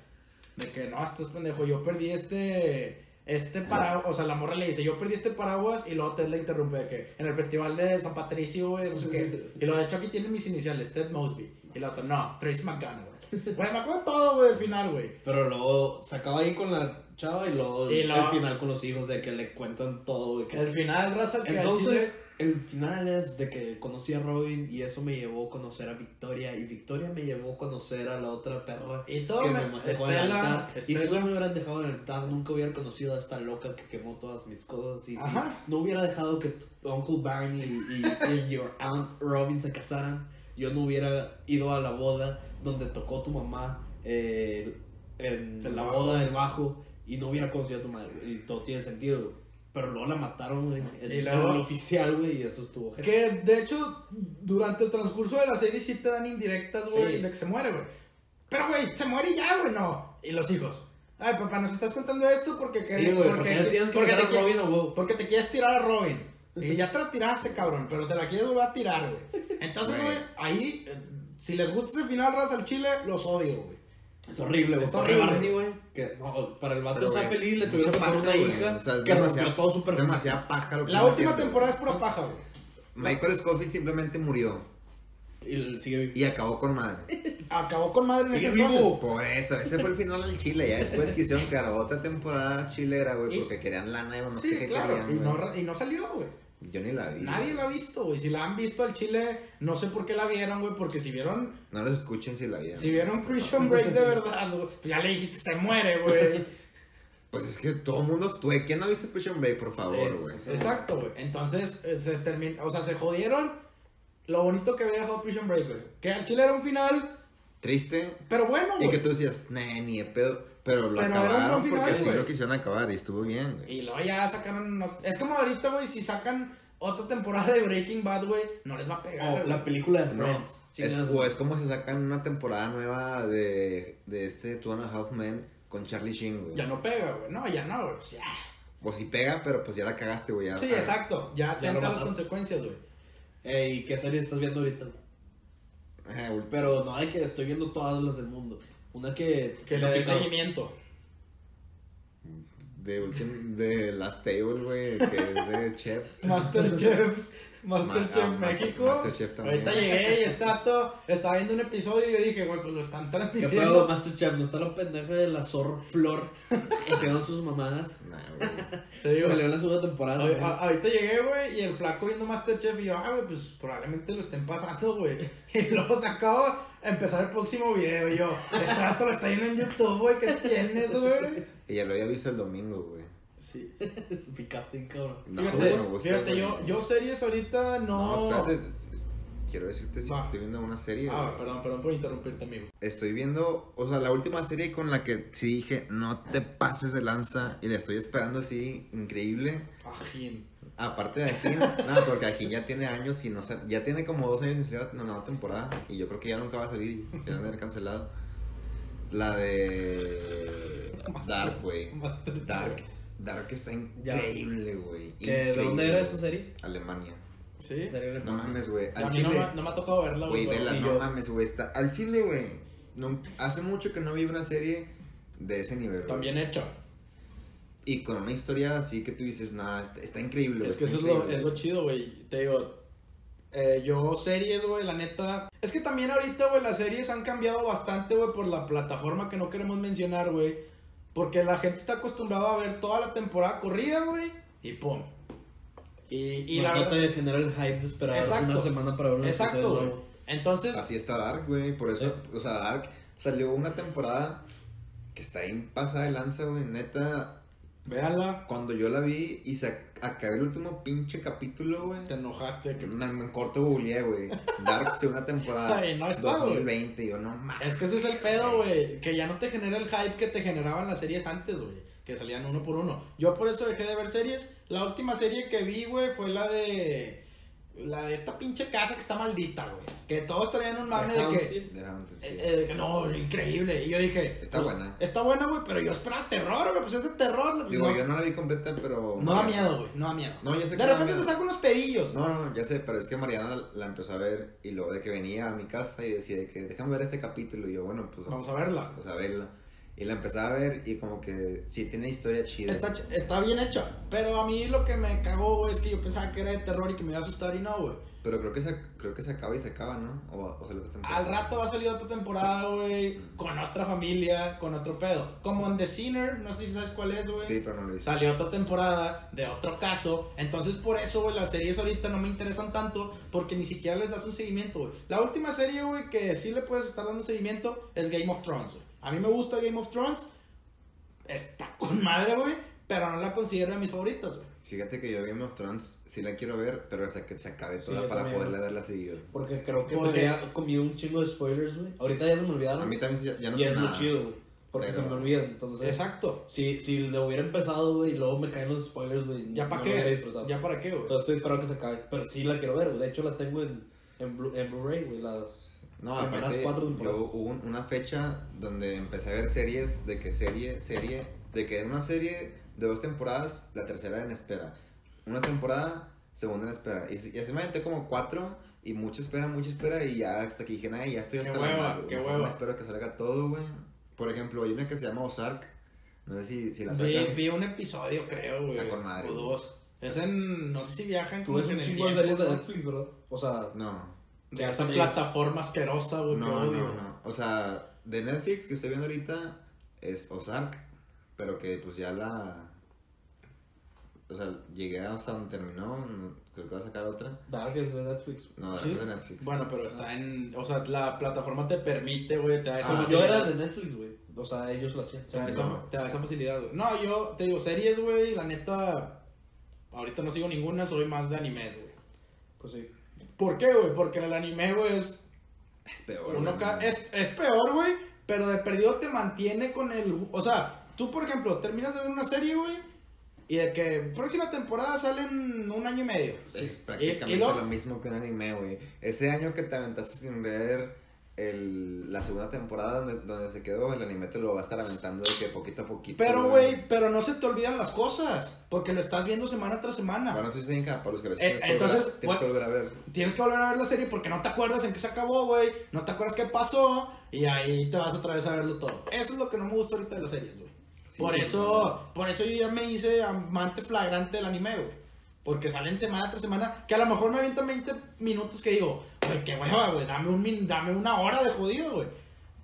De que, no, esto es pendejo, yo perdí este, este paraguas, o sea, la morra le dice, yo perdí este paraguas y luego Ted le interrumpe de que, en el festival de San Patricio, güey, no sé qué. Y lo de hecho aquí tiene mis iniciales, Ted Mosby. Y la otra, no, Trace McGann, güey. Güey, me acuerdo todo, güey, del final, güey. Pero luego se acaba ahí con la chava y luego Y luego- el final con los hijos de que le cuentan todo. güey, que- El final, raza, que Entonces, el final es de que conocí a Robin y eso me llevó a conocer a Victoria y Victoria me llevó a conocer a la otra perra. Y todo que me- me dejó en el Estela, altar. Y si no me hubieran dejado en el altar, nunca hubiera conocido a esta loca que quemó todas mis cosas. Y si Ajá. no hubiera dejado que tu Uncle Barney y, y, y your Aunt Robin se casaran, yo no hubiera ido a la boda donde tocó tu mamá eh, en El la bajo. boda del bajo y no hubiera conocido a tu madre. Y todo tiene sentido. Pero luego la mataron, güey. Y El, luego- el oficial, güey, y eso estuvo ojete. Que de hecho, durante el transcurso de la serie sí te dan indirectas, güey, Sí. de que se muere, güey. Pero, güey, se muere ya, güey, no. Y los hijos. Ay, papá, nos estás contando esto porque Sí, porque que te Robin o porque te quieres tirar a Robin. Y ya te la tiraste, cabrón, pero te la quieres volver a tirar, güey. Entonces, Güey. güey, ahí, eh, si les gusta ese final, raza, al chile, los odio, güey. Es horrible, güey. Está Pobre horrible. Barney, güey. Que no, para el vato está feliz, le tuvieron que poner paja, una hija O sea, es que demasiada- todo su personaje. Demasiada paja lo que La última temporada es pura paja, güey. Michael Scofield simplemente murió Y sigue vivo. y acabó con madre. Acabó con madre en Sigue ese vivo. entonces. Por eso, ese fue el final del Chile. Ya después quisieron crear otra temporada chilera, güey, porque querían lana y no Sí, sé qué claro, querían. y no, y no salió, güey. Yo ni la vi. Nadie la ha visto, güey. Si la han visto al chile, no sé por qué la vieron, güey. Porque si vieron, No los escuchen si la vieron. si vieron Prison Break de verdad, güey, pues ya le dijiste, se muere, güey. Pues es que todo el mundo. ¿tú, ¿Quién no ha visto Prison Break, por favor, güey? Exacto, güey. Entonces, eh, se terminó, o sea, se jodieron lo bonito que había dejado Prison Break, güey. Que al chile era un final, Triste. pero bueno, Y güey. que tú decías, nah, ni de pedo. Pero lo Pero acabaron porque así lo quisieron acabar y estuvo bien, güey. Y luego ya sacaron. no- Es como ahorita, güey, si sacan otra temporada de Breaking Bad, güey, no les va a pegar. Oh, la película de No, Friends. es, o es como si sacan una temporada nueva de, de este Two and a Half Men con Charlie Sheen, güey. Ya no pega, güey. No, ya no, güey. Pues ya. O si pega, pero pues ya la cagaste, güey. ya- Sí, ah, exacto. Ya Ya atenta las consecuencias, güey. Ey, ¿qué serie estás viendo ahorita? ajá, güey. Pero no hay que estoy viendo todas las del mundo. Una que. Que le dé seguimiento. De, de Last Table, güey, que es de chefs. Masterchef. Masterchef Ma- ah, México. Masterchef también. Ahorita llegué y está todo. Estaba viendo un episodio y yo dije, güey, pues lo están ¿Qué pedo, transmitiendo. Masterchef? ¿No está la pendeja de la Zor Flor haciendo sus mamadas? Nah, güey. Te digo, Salió en la segunda temporada. a- güey. a- ahorita llegué, güey, y el flaco viendo Masterchef y yo, ah, güey, pues probablemente lo estén pasando, güey. Y luego se acaba empezar el próximo video y yo, este lo está viendo en YouTube, güey, ¿qué tienes, güey? Y ya lo había visto el domingo, güey. Sí. Picaste en cabrón. No, Fíjate, gusta, fíjate yo, yo series ahorita No, no... espérate. es- es- Quiero decirte si Va. estoy viendo una serie. Ah, perdón, perdón por interrumpirte, amigo. Estoy viendo, o sea, la última serie con la que sí dije, no te pases de lanza y la estoy esperando así, increíble. Ajín. Aparte de aquí, no, porque aquí ya tiene años y no ya tiene como dos años sin salir la nueva temporada y yo creo que ya nunca va a salir, ya van a haber cancelado. La de Dark, güey. Dark. Dark está increíble, güey. ¿Que ¿De dónde era esa serie? Alemania. ¿Sí? No mames, güey. A Al mí no chile. me, no me ha tocado verla, Güey, güey. vela, y no yo- mames, güey. Está al chile, güey. no- hace mucho que no vi una serie de ese nivel. güey. También hecho. Y con una historia así que tú dices, nada, está, está increíble. güey, Es que eso es lo, increíble". es lo chido, güey. Te digo, eh, yo series, güey, la neta. Es que también ahorita, güey, las series han cambiado bastante, güey, por la plataforma que no queremos mencionar, güey. Porque la gente está acostumbrada a ver toda la temporada corrida, güey. Y pum. Y, y la no verdad. te genera el hype de esperar Exacto. una semana para ver un Exacto, güey. Entonces, Así está Dark, güey. Por eso, o sea, Dark salió una temporada que está en pasada de lanza, güey. Neta, véanla. cuando yo la vi y se ac- acabé el último pinche capítulo, güey. Te enojaste. Que... Me, me corto googleé, güey. Dark segunda temporada. Ay, no está, güey. 2020. Yo no mames. Es que ese es el pedo, güey. Que ya no te genera el hype que te generaban las series antes, güey. Que salían uno por uno. Yo por eso dejé de ver series. La última serie que vi, güey, fue la de. La de esta pinche casa que está maldita, güey. Que todos traían un mame de que. Haunted. De Haunted, sí. eh, eh, que no, increíble. Y yo dije. Está pues, buena. Está buena, güey, pero yo esperaba terror, güey. Pues es de terror. Digo, no, yo no la vi completa, pero. no da miedo, güey. No da miedo. No, yo sé que De repente te saca unos pedillos. No, no, no, ya sé, pero es que Mariana la, la empezó a ver y luego de que venía a mi casa y decía de que déjame ver este capítulo y yo, bueno, pues Vamos a verla. pues a verla. Y la empezaba a ver y como que sí tiene historia chida. Está, está bien hecha. Pero a mí lo que me cagó, güey, es que yo pensaba que era de terror y que me iba a asustar y no, güey. Pero creo que se, creo que se acaba y se acaba, ¿no? O, o sale otra temporada. Al rato va a salir otra temporada, güey, con otra familia, con otro pedo. Como en The Sinner, no sé si sabes cuál es, güey. Sí, pero no lo hice. Salió otra temporada de otro caso. Entonces, por eso, güey, las series ahorita no me interesan tanto. Porque ni siquiera les das un seguimiento, güey. La última serie, güey, que sí le puedes estar dando un seguimiento es Game of Thrones, güey. A mí me gusta Game of Thrones. Está con madre, güey. Pero no la considero de mis favoritas, güey. Fíjate que yo Game of Thrones sí la quiero ver, pero hasta que se acabe Sí, toda yo para también. poderla verla seguido. Porque creo que me Porque- había comido un chingo de spoilers, güey. Ahorita ya se me olvidaron. A mí también ya, ya no y sé es nada. lo chido, güey. Porque Pero- se me olvidan. Entonces, Exacto. si, si lo hubiera empezado, güey, y luego me caen los spoilers, güey. ¿Ya para no lo hubiera qué? disfrutado. ¿Ya para qué, güey? Entonces estoy esperando que se acabe. Pero sí la quiero ver, güey. De hecho, la tengo en, en, Blu- en Blu-ray, güey. Las No, aparte, cuatro temporadas. yo hubo un- una fecha donde empecé a ver series de que serie, serie, de que una serie de dos temporadas, la tercera en espera. Una temporada, segunda en espera. Y, y así me aventé como cuatro y mucha espera, mucha espera y ya hasta que dije, nada, ya estoy Qué hasta hueva, la madre, qué hueva. Espero que salga todo, güey. Por ejemplo, hay una que se llama Ozark. No sé si, si la sacan. vi un episodio, creo, güey. Está con madre, O dos. Es en. No sé si viajan como en un el chingo de tiempo, de ¿no? Netflix, ¿verdad? O sea, No, De ¿Qué esa plataforma asquerosa, güey. que no, odio. no, no. O sea, de Netflix que estoy viendo ahorita es Ozark, pero que pues ya la... O sea, llegué hasta donde terminó, creo que va a sacar otra. Dark es de Netflix. No, Dark Sí. es de Netflix. Bueno, pero está en. O sea, la plataforma te permite, güey. Te da esa Ah, yo facilidad. era de Netflix, güey. O sea, ellos lo hacían. Te da, esa, No. te da esa facilidad, güey. No, yo te digo, series, güey. La neta. Ahorita no sigo ninguna, soy más de animes, güey. Pues sí. ¿Por qué, güey? Porque en el anime, güey, es es peor. Uno ca- es, es peor, güey, pero de perdido te mantiene con el... O sea, tú, por ejemplo, terminas de ver una serie, güey, y de que próxima temporada salen un año y medio. Es Y- prácticamente y luego- lo mismo que un anime, güey. Ese año que te aventaste sin ver el, la segunda temporada donde, donde se quedó, el anime te lo va a estar aventando de que poquito a poquito. Pero, güey, pero no se te olvidan las cosas, porque lo estás viendo semana tras semana. Bueno, eso sí, bien para los que ves. Eh, tienes que entonces, volver tienes que volver a ver. Tienes que volver a ver la serie porque no te acuerdas en qué se acabó, güey. No te acuerdas qué pasó. Y ahí te vas otra vez a verlo todo. Eso es lo que no me gusta ahorita de las series, güey. Sí, por sí, eso, por eso yo ya me hice amante flagrante del anime, güey. Porque salen semana tras semana, que a lo mejor me avientan 20 minutos que digo, güey, qué hueva, güey, dame, un, min- dame una hora de jodido, güey.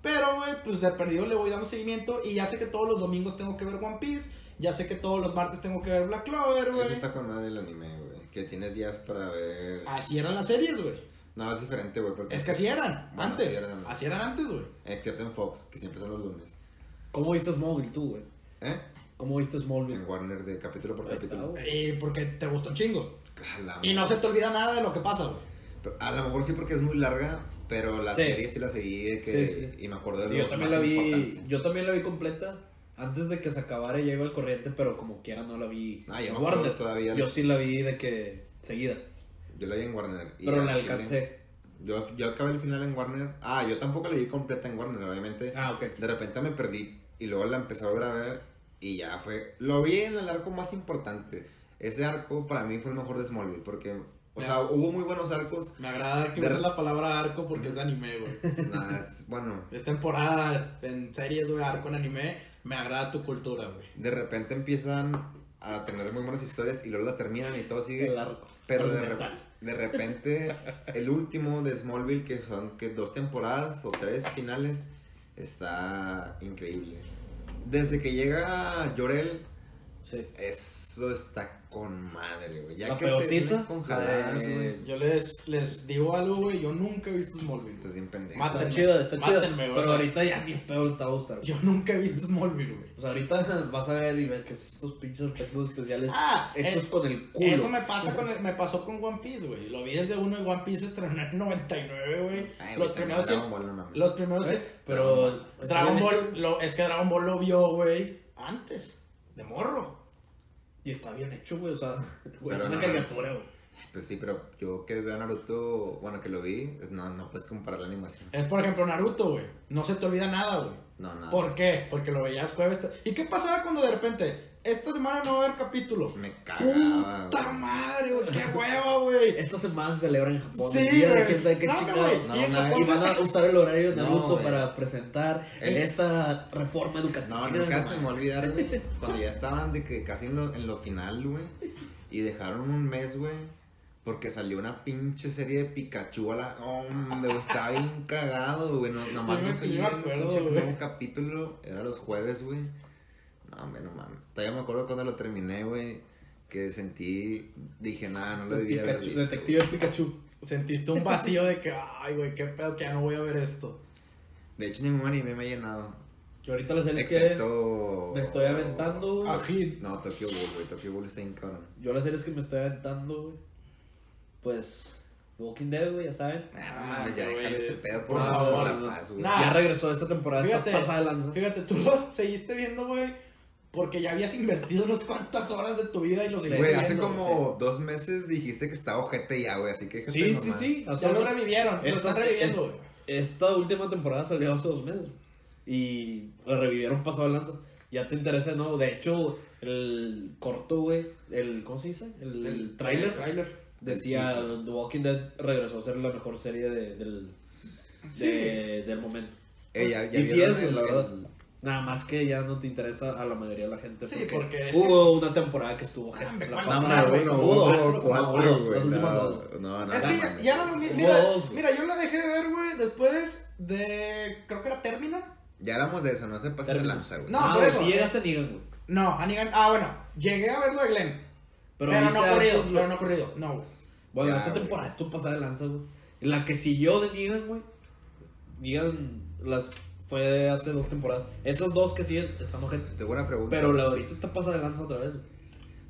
Pero, güey, pues de perdido le voy dando seguimiento y ya sé que todos los domingos tengo que ver One Piece, ya sé que todos los martes tengo que ver Black Clover, güey. Eso está con madre el anime, güey. Que tienes días para ver. Así eran las series, güey. No, es diferente, güey. porque- Es que así eran, Bueno, antes. así eran. Así eran antes, güey. Excepto en Fox, que siempre son los lunes. ¿Cómo viste Smallville tú, güey? ¿Eh? ¿Cómo viste Smallville? En Warner de capítulo por Ahí capítulo. Y porque te gustó un chingo. Y no se te olvida nada de lo que pasa, güey. A lo mejor sí porque es muy larga, pero la Sí. serie sí la seguí de que... Sí, sí. Y me acuerdo de Sí, lo yo también más la vi. importante. Yo también la vi completa. Antes de que se acabara ya iba al corriente, pero como quiera no la vi Ah, en Warner. todavía. Yo sí la vi de que seguida. Yo la vi en Warner. y Pero la chile- alcancé. Yo, yo acabé el final en Warner. Ah, yo tampoco la vi completa en Warner, obviamente. Ah, ok. De repente me perdí y luego la empecé a volver a ver y ya fue. Lo vi en el arco más importante. Ese arco para mí fue el mejor de Smallville porque O sea, hubo muy buenos arcos. Me agrada que De- uses la palabra arco porque es de anime, güey. Nah, es, bueno, Es temporada en series, güey, arco en anime. Me agrada tu cultura, güey. de repente empiezan a tener muy buenas historias y luego las terminan y todo sigue. El arco. Pero de, re- de repente, el último de Smallville, que son que dos temporadas o tres finales, está increíble. Desde que llega Llorel, Sí. eso está con madre, güey. Ya La que se peorcita, con jaladas, güey. Yo les, les digo algo, güey. Yo nunca he visto Smallville. Estás bien pendejo. Mata- Está Mátenme. chida, está chida. Mátenme, güey, Pero o sea- ahorita ya ni pedo te va a gustar. güey. Yo nunca he visto Smallville, güey. O sea, ahorita vas a ver y ver que es estos pinches efectos especiales Ah, hechos con el culo. Eso me, pasa con el- me pasó con One Piece, güey. Lo vi desde uno y One Piece estrenó en 99, güey. Los primeros Dragon cien- Ball, no mames. Los primeros Eh, Pero. Dragon Ball, lo, es que Dragon Ball lo vio, güey, antes. De morro. Y está bien hecho, güey. O sea, güey, es una no. caricatura, güey. Pues sí, pero yo que veo a Naruto, bueno, que lo vi, no, no puedes comparar la animación. Es por ejemplo Naruto, güey. No se te olvida nada, güey. No, nada. ¿Por qué? Porque lo veías jueves. ¿Y qué pasaba cuando de repente, esta semana no va a haber capítulo? Me cagaba, ¡Puta güey. madre, güey! ¡Qué hueva, güey! Esta semana se celebra en Japón. Sí, el día de güey. quién sabe qué No, no, chingados. No, y van a usar el horario de No, Naruto para presentar El- esta reforma educativa. No, nunca se me va a olvidar, güey. Cuando ya estaban de que casi en lo, en lo final, güey. Y dejaron un mes, güey. Porque salió una pinche serie de Pikachu a la. Hombre, güey, estaba bien cagado, güey. No, nomás no yo salió nuevo capítulo. Era los jueves, güey. No, hombre, no mames. Todavía me acuerdo cuando lo terminé, güey. Que sentí. Dije, nada, no lo debía haber Pikachu, visto. Detective Pikachu. Sentiste un vacío de que, ay, güey, qué pedo, que ya no voy a ver esto. De hecho, ningún anime me ha llenado. Y ahorita la serie es que Excepto. me estoy aventando, güey. Ají. No, Tokyo Ghoul, güey. Tokyo Ghoul está bien cabrón. Yo las series que me estoy aventando, güey. Pues. Walking Dead, güey, ya saben. Ah, no mames, ya güey. déjale ese pedo por No, favor, no, no. la paz, güey. Nah. Ya regresó esta temporada. Fíjate, Fíjate, pasada de lanza. fíjate, tú lo seguiste viendo, güey, porque ya habías invertido unas cuantas horas de tu vida y lo seguiste Güey, hace como dos meses dijiste que estaba ojete ya, güey, así que Sí, sí, sí. O Ya lo revivieron, lo esta, están reviviendo, es- güey. esta última temporada salió hace dos meses. Y la revivieron pasado de lanza. Ya te interesa, ¿no? De hecho, el corto, güey. El, ¿Cómo se dice? El, El trailer. el tráiler. Decía El The Walking Dead regresó a ser la mejor serie de- del, Sí. de- del momento. Eh, ya, y sí es, güey, la verdad. Nada más que ya no te interesa a la mayoría de la gente. Sí, porque es hubo una temporada que estuvo gente. La ¿cuál? No, no, güey. no, Hubo dos, no, cuatro, güey, las últimas no, dos. No, no, Es no que ya, no lo vi. Mira, dos, mira, yo la dejé de ver, güey, después de. Creo que era Termina. Ya hablamos de eso, no se pasen de lanza, güey. No, Ah, por eso. Sí llegaste a Negan, güey. No, a Negan- Ah, bueno, llegué a ver lo de Glenn. Pero, viste no corrido, pero no corrido. No, güey. Bueno, esta temporada estuvo pasada de lanza, güey. La que siguió de Negan, güey. Negan las fue hace dos temporadas. Esas dos que siguen están ojetes. Pregunta. Pero la ahorita está pasada de lanza otra vez.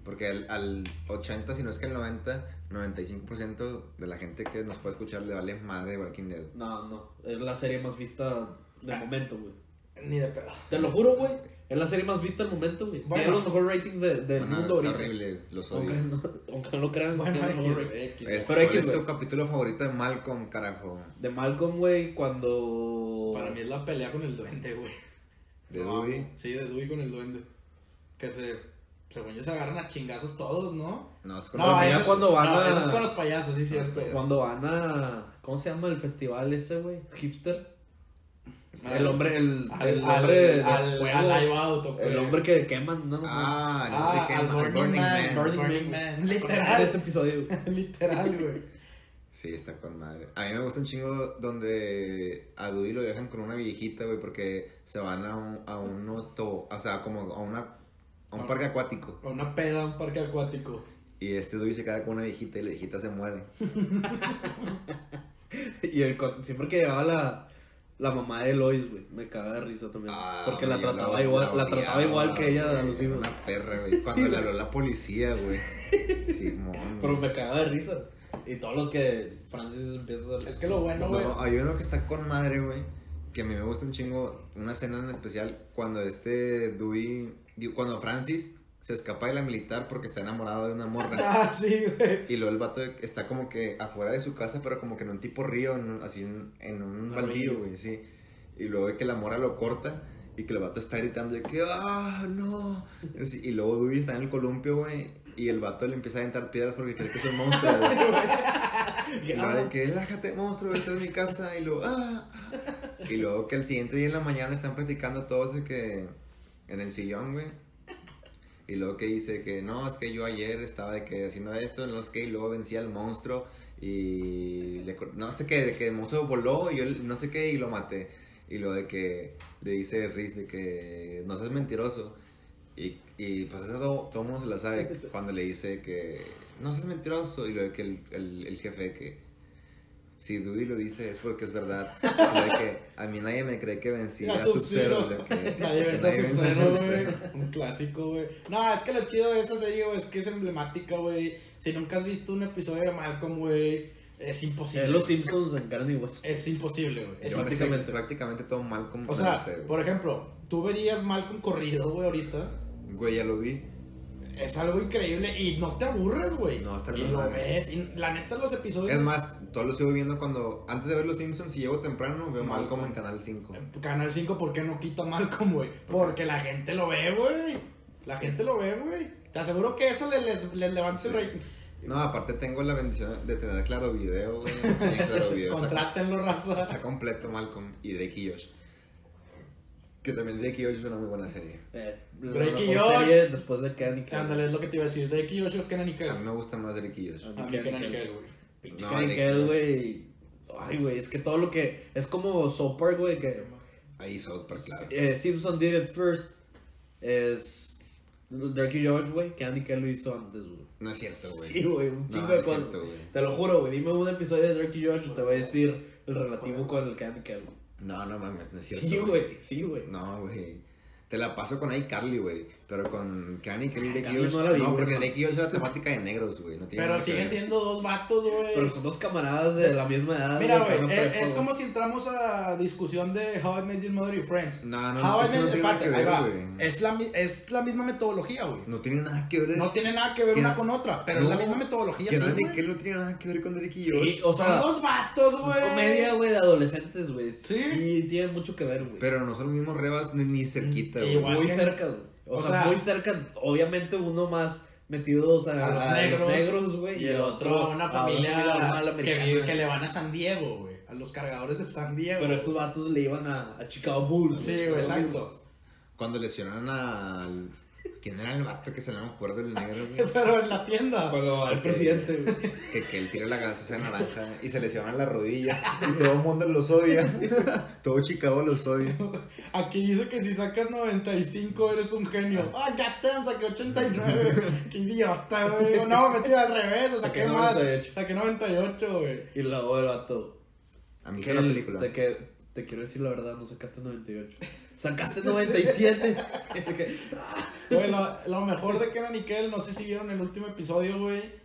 Porque al, al 80, si no es que el 90, 95% de la gente que nos puede escuchar le vale madre Walking Dead. No, no. Es la serie más vista de Ah. momento, güey. Ni de pedo. Te lo juro, güey. Es la serie más vista del momento, güey. Bueno. Tiene los mejores ratings de- del Bueno, mundo ahorita. horrible, los Aunque odio. no, aunque no lo crean, Bueno, tiene X. X. Pero ¿Cuál X, es tu capítulo favorito de Malcolm, carajo? De Malcolm, güey, cuando. Para mí es la pelea con el duende, güey. ¿De No, Dewey? Sí, de Dewey con el duende. Que se. Según yo se agarran a chingazos todos, ¿no? No, es con No, los- es- cuando van no, a- eso es con los payasos, sí, cierto. payasos. Cuando van a. ¿Cómo se llama el festival ese, güey? Hipster. El hombre, el, Al, el hombre al, fuego. al live el hombre que queman, no, no, Ah, no Ah, sé qué. al ma- Burning Burning Man, Man. Burning Burning Man. Literal. ese episodio. Literal, güey. Sí, está con madre. A mí me gusta un chingo donde a Dewey lo dejan con una viejita, güey, porque se van a, un, a unos to- o sea, como a una a un parque acuático. A una peda, un parque acuático. Y este Dewey se queda con una viejita y la viejita se muere. Y el, con- siempre que llegaba la, la mamá de Lois, güey, me cagaba de risa también. Ah, porque la trataba igual, la, trataba igual que ella a los hijos. Una perra, güey. Cuando Sí, le habló la policía, güey. Simón. Pero me cagaba de risa. Y todos los que Francis empieza a hacer. Es que lo bueno, güey. No, hay uno que está con madre, güey. Que a mí me gusta un chingo. Una escena en especial. Cuando este Dewey. Cuando Francis se escapa de la militar porque está enamorado de una morra. Ah, sí, güey. Y luego el vato está como que afuera de su casa, pero como que en un tipo río, en un- así en, en un Un baldío, río. güey, sí. Y luego que la morra lo corta y que el vato está gritando de que, ah, no. Así, y luego Dewey está en el columpio, güey, y el vato le empieza a aventar piedras porque cree que es un monstruo, güey. Y luego de que, lájate, monstruo, esta es mi casa. Y luego, ah, ah. Y luego que el siguiente día en la mañana están practicando todos de que en el sillón, güey. Y luego que dice que no, es que yo ayer estaba de que haciendo esto en los que y luego vencía al monstruo y le no sé qué, de que el monstruo voló y yo no sé qué y lo maté. Y luego de que le dice Riz de que no seas mentiroso. Y, y pues eso todo, todo el mundo se la sabe cuando le dice que no seas mentiroso. Y luego que el, el, el jefe que si Dewey lo dice es porque es verdad. Y que a mí nadie me cree que vencí Ya a Sub-Zero. Nadie vence a a Sub-Zero, güey. Un clásico, güey. No, es que lo chido de esa serie, güey, es que es emblemática, güey. Si nunca has visto un episodio de Malcolm, güey, es imposible. Es los Simpsons en carne y hueso. Es imposible, güey. Prácticamente. prácticamente todo Malcolm. O sea, sé, por ejemplo, tú verías Malcolm corrido, güey, ahorita. Güey, ya lo vi. Es algo increíble y no te aburres, güey. No, está Y con lo ves. Y la neta, los episodios. Es más, todo lo sigo viendo cuando. Antes de ver los Simpsons, si llego temprano, veo Malcolm. Malcolm en Canal 5. Canal 5, ¿por qué no quita Malcolm, güey? Porque la gente lo ve, güey. La gente lo ve, güey. Te aseguro que eso les le, le levanta el rating. No, aparte tengo la bendición de tener claro video, güey. Claro video. Está, Contrátenlo, raza. está completo Malcolm y Drake y Josh. Que también Drake y Josh es una muy buena serie. Eh, Drake y Josh. serie después de Kenny Ándale, es lo que te iba a decir. Drake y Josh o Kenan y A mí me gusta más Drake y Josh. A mí Kenan y Kel, güey. Pinche No, güey. Ay, güey, es que todo lo que. Es como South Park, güey, que. Ahí South Park, claro. eh, Simpson did it first. Es. Drake y George, güey. Kenny Kel lo hizo antes, güey. No es cierto, güey. Sí, güey, un No, chingo no de es cosas. Te lo juro, güey. Dime un episodio de Drake y George y te voy a decir el relativo con el Kenny Kel. güey. No, no mames, no es cierto. Sí, güey, sí, güey. No, güey. Te la paso con iCarly, güey. Pero con Kelly y Josh. no la vi, No, porque no. Drake y Josh es la temática de negros, güey. No tiene Pero siguen siendo dos vatos, Pero güey. son dos camaradas de la misma edad. Mira, güey, es, como si entramos a discusión de How I Met Your Mother y Friends. No, no, How es I no Met- va. güey. Es la, mi- es la misma metodología, güey. No tiene nada que ver. No tiene nada que ver una no- con otra, pero No, es la misma metodología, Que sí, no, que no tiene nada que ver con Drake y Josh. Sí, o sea. Son dos vatos, güey. Es comedia, güey, de adolescentes, güey. Sí. Sí, tiene mucho que ver, güey. Pero no son los mismos rebas ni, cerquita, güey. igual. muy cerca, güey. O, o sea, sea, muy cerca. Obviamente uno más metido o sea, A los a negros, negros, güey. Y el otro a una familia normal que, vive- que le van a San Diego, güey. A los cargadores de San Diego. Pero estos vatos le iban a, a Chicago Bulls. Sí, güey, exacto. Bulls. Cuando lesionan al. ¿Quién era el vato que se me acuerdo el negro, güey? Pero en la tienda. Cuando al presidente, güey. Que, que él tira la gaseosa naranja y se lesiona la rodilla. Y todo el mundo los odia. todo Chicago los odia. Aquí dice que si sacas 95 eres un genio. Ah, ya te saqué 89. Qué idiota, güey. No, metí al revés, lo saqué, Saqué más. 98. Saqué 98, güey. Y luego el vato. A mí que la el- película. De que te quiero decir la verdad, no sacaste 98. Sacaste 97. De que, Güey, lo, mejor de Kenan y Kel, no sé si vieron el último episodio, güey.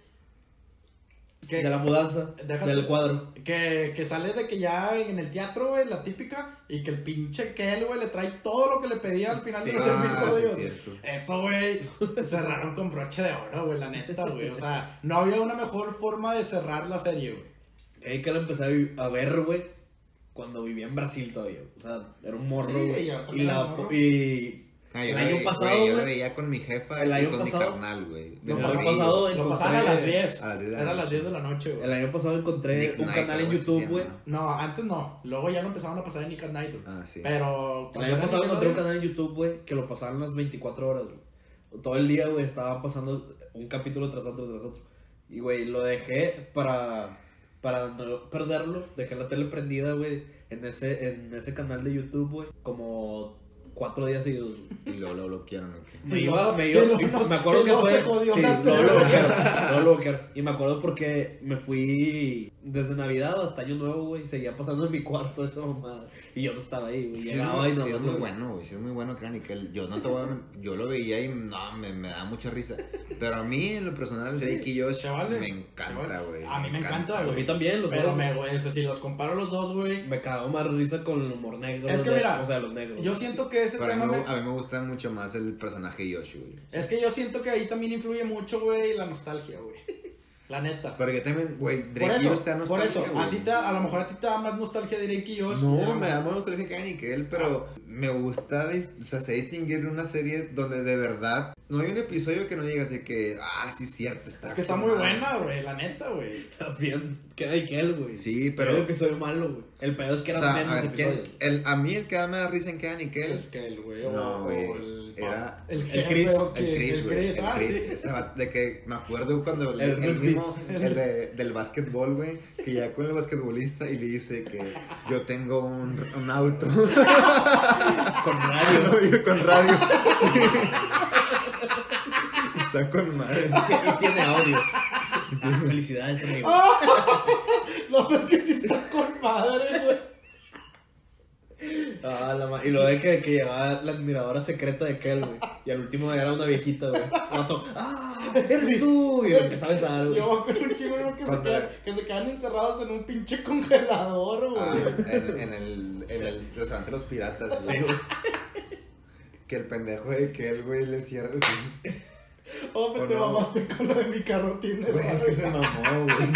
Que, de la mudanza. Déjate- Del cuadro. que, que sale de que ya en el teatro, güey, la típica, y que el pinche Kel, güey, le trae todo lo que le pedía al final Sí, de los ah, episodios. sí, es cierto. Eso, güey, cerraron con broche de oro, güey, la neta, güey. O sea, no había una mejor forma de cerrar la serie, güey. Ahí que lo empecé a ver, güey, cuando vivía en Brasil todavía. O sea, era un morro, Sí, güey. y la, morro. y Ah, el año vi- pasado, güey, Yo la güey. veía con mi jefa El y año con mi pasado- carnal, güey. el año pasado Lo encontré... pasaban a las 10. A las 10 de la Era a las noche. 10 de la noche, güey. El año pasado encontré Nick un Knight, canal en YouTube, güey. No, antes no. Luego ya lo empezaron a pasar en Nick at Night, güey. Ah, sí. Pero. El año pasado encontré un canal en YouTube, güey, que lo pasaban las 24 horas, güey. Todo el día, güey, estaban pasando un capítulo tras otro, tras otro. Y, güey, lo dejé para, para no perderlo. Dejé la tele prendida, güey, en ese, en ese canal de YouTube, güey, como cuatro días seguidos. Y luego lo bloquearon, ¿o qué? Me iba, me iba, me acuerdo que fue. sí, luego lo bloquearon, luego lo bloquearon. Y me acuerdo porque me fui desde Navidad hasta Año Nuevo, güey, seguía pasando en mi cuarto esa mamada. Y yo no estaba ahí, güey. Sí, Llegaba y no sí, es muy bueno, güey. Sí, es muy bueno, crean y que él- yo no te voy a, Yo lo veía y no, me, me da mucha risa. Pero a mí, en lo personal, Sí, Drake y Josh chavales, me encanta, güey. A mí me encanta, A güey. mí también, los Pero dos. me, güey, o sea, si los comparo los dos, güey. Me cagó más risa con el humor negro. Es que de- mira, o sea, los negros. Yo siento que ese Pero a mí, me- a mí me gusta mucho más el personaje de Josh, güey. Es que yo siento que ahí también influye mucho, güey, la nostalgia, güey. La neta. Pero yo también, güey, por Drake y eso, da por eso, nostalgia, a ti te, a lo mejor a ti te da más nostalgia Drake y Josh. No, me da más- nostalgia que Nickel, pero me gusta, o sea, sé distinguir una serie donde de verdad no hay un episodio que no digas de que, ah, sí, cierto, está. Es que está muy madre". buena, güey, la neta, güey. También queda Ikel, güey. Sí, Pero pero. el episodio malo, güey. El pedo es que O eran sea, a, menos ver, ¿quién- episodios. el, a mí el que me da risa en Kenan Nickel Es que el güey, No, güey, o el, era el, el Chris, El Chris, el güey. El ah, sí. de que me acuerdo cuando el, El el mismo, el de- del básquetbol, güey, que ya con el basquetbolista y le dice que yo tengo un, un auto Con radio. con radio. Sí. Está con madre. y tiene audio. Ah, Felicidades, amigo. No, es que sí está con madre, güey. Ah, la ma- y lo de que, que llevaba la admiradora secreta de Kel, güey. Y al último era una viejita, güey. Vato, ¡ah! ¡Eres tú! Y lo empezó a besar, güey. Yo con un chingo ¿no? que, se quedan, que se quedan encerrados en un pinche congelador, güey. Ah, en, en el, en el restaurante de los piratas, güey. Sí. Que el pendejo de que el güey le cierra así. oh, pero te no. mamaste con lo de mi carrotina. Güey, es que se mamó, güey.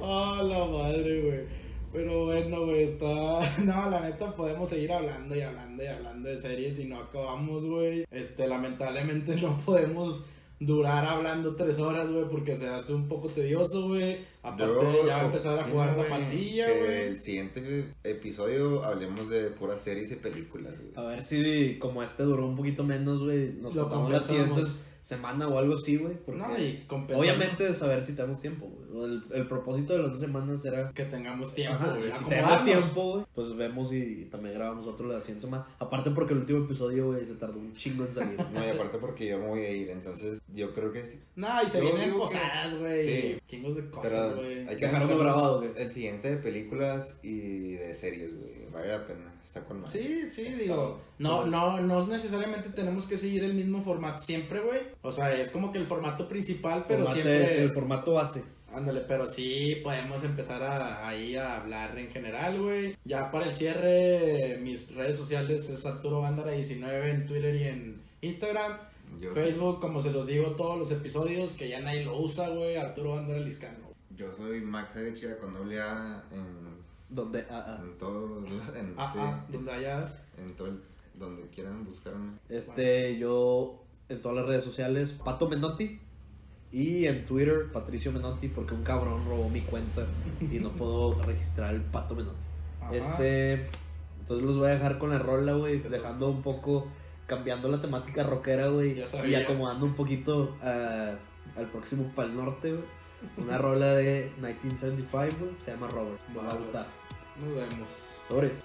Ah, la madre, güey. Pero bueno, güey, está. No, la neta, podemos seguir hablando y hablando y hablando de series y no acabamos, güey. Este, lamentablemente no podemos durar hablando tres horas, güey, porque se hace un poco tedioso, güey. Aparte, Yo ya va a empezar a jugar la pandilla, güey. El siguiente episodio hablemos de puras series y películas, güey. A ver si como este duró un poquito menos, güey, nos contamos las siguientes semanas o algo así, güey. porque No, y compensando Obviamente saber si tenemos tiempo, güey. El, el propósito de las dos semanas era... que tengamos tiempo, Ajá, güey. si tenemos tiempo, güey, pues vemos y también grabamos otro la siguiente semana. Aparte porque el último episodio, güey, se tardó un chingo en salir. No, y aparte porque yo me voy a ir, entonces yo creo que sí. Nah, y se Yo vienen que- posadas, güey. Sí. Chingos de Pero cosas, güey. hay que aventarnos grabado, güey. El siguiente de películas y de series, güey. Vale la pena. Está con madre. Sí, sí, Está- digo, no, no, no necesariamente tenemos que seguir el mismo formato siempre, güey. O sea, es como que el formato principal, pero Formate- siempre, El formato base. Ándale, pero sí podemos empezar a, ahí a hablar en general, güey. Ya para el cierre, mis redes sociales es Arturo Gándara 19 en Twitter y en Instagram. Yo, Facebook, como se los digo, todos los episodios que ya nadie lo usa, güey, Arturo Gándara Liscano. yo soy Max Arechiga con doble A en, Donde... ah, ah. en todo. En, Ah, sí, ah, donde hayas. en todo el- donde quieran buscarme. Este, yo en todas las redes sociales, Pato Menotti. Y en Twitter, Patricio Menotti, porque un cabrón robó mi cuenta y no puedo registrar el Pato Menotti. Ajá. Este, entonces los voy a dejar con la rola, güey, dejando un poco, cambiando la temática rockera, güey, y acomodando un poquito ah, al próximo Pal Norte, güey. Una rola de 1975, güey, se llama Robert. Va a gustar. Nos vemos. Sobres.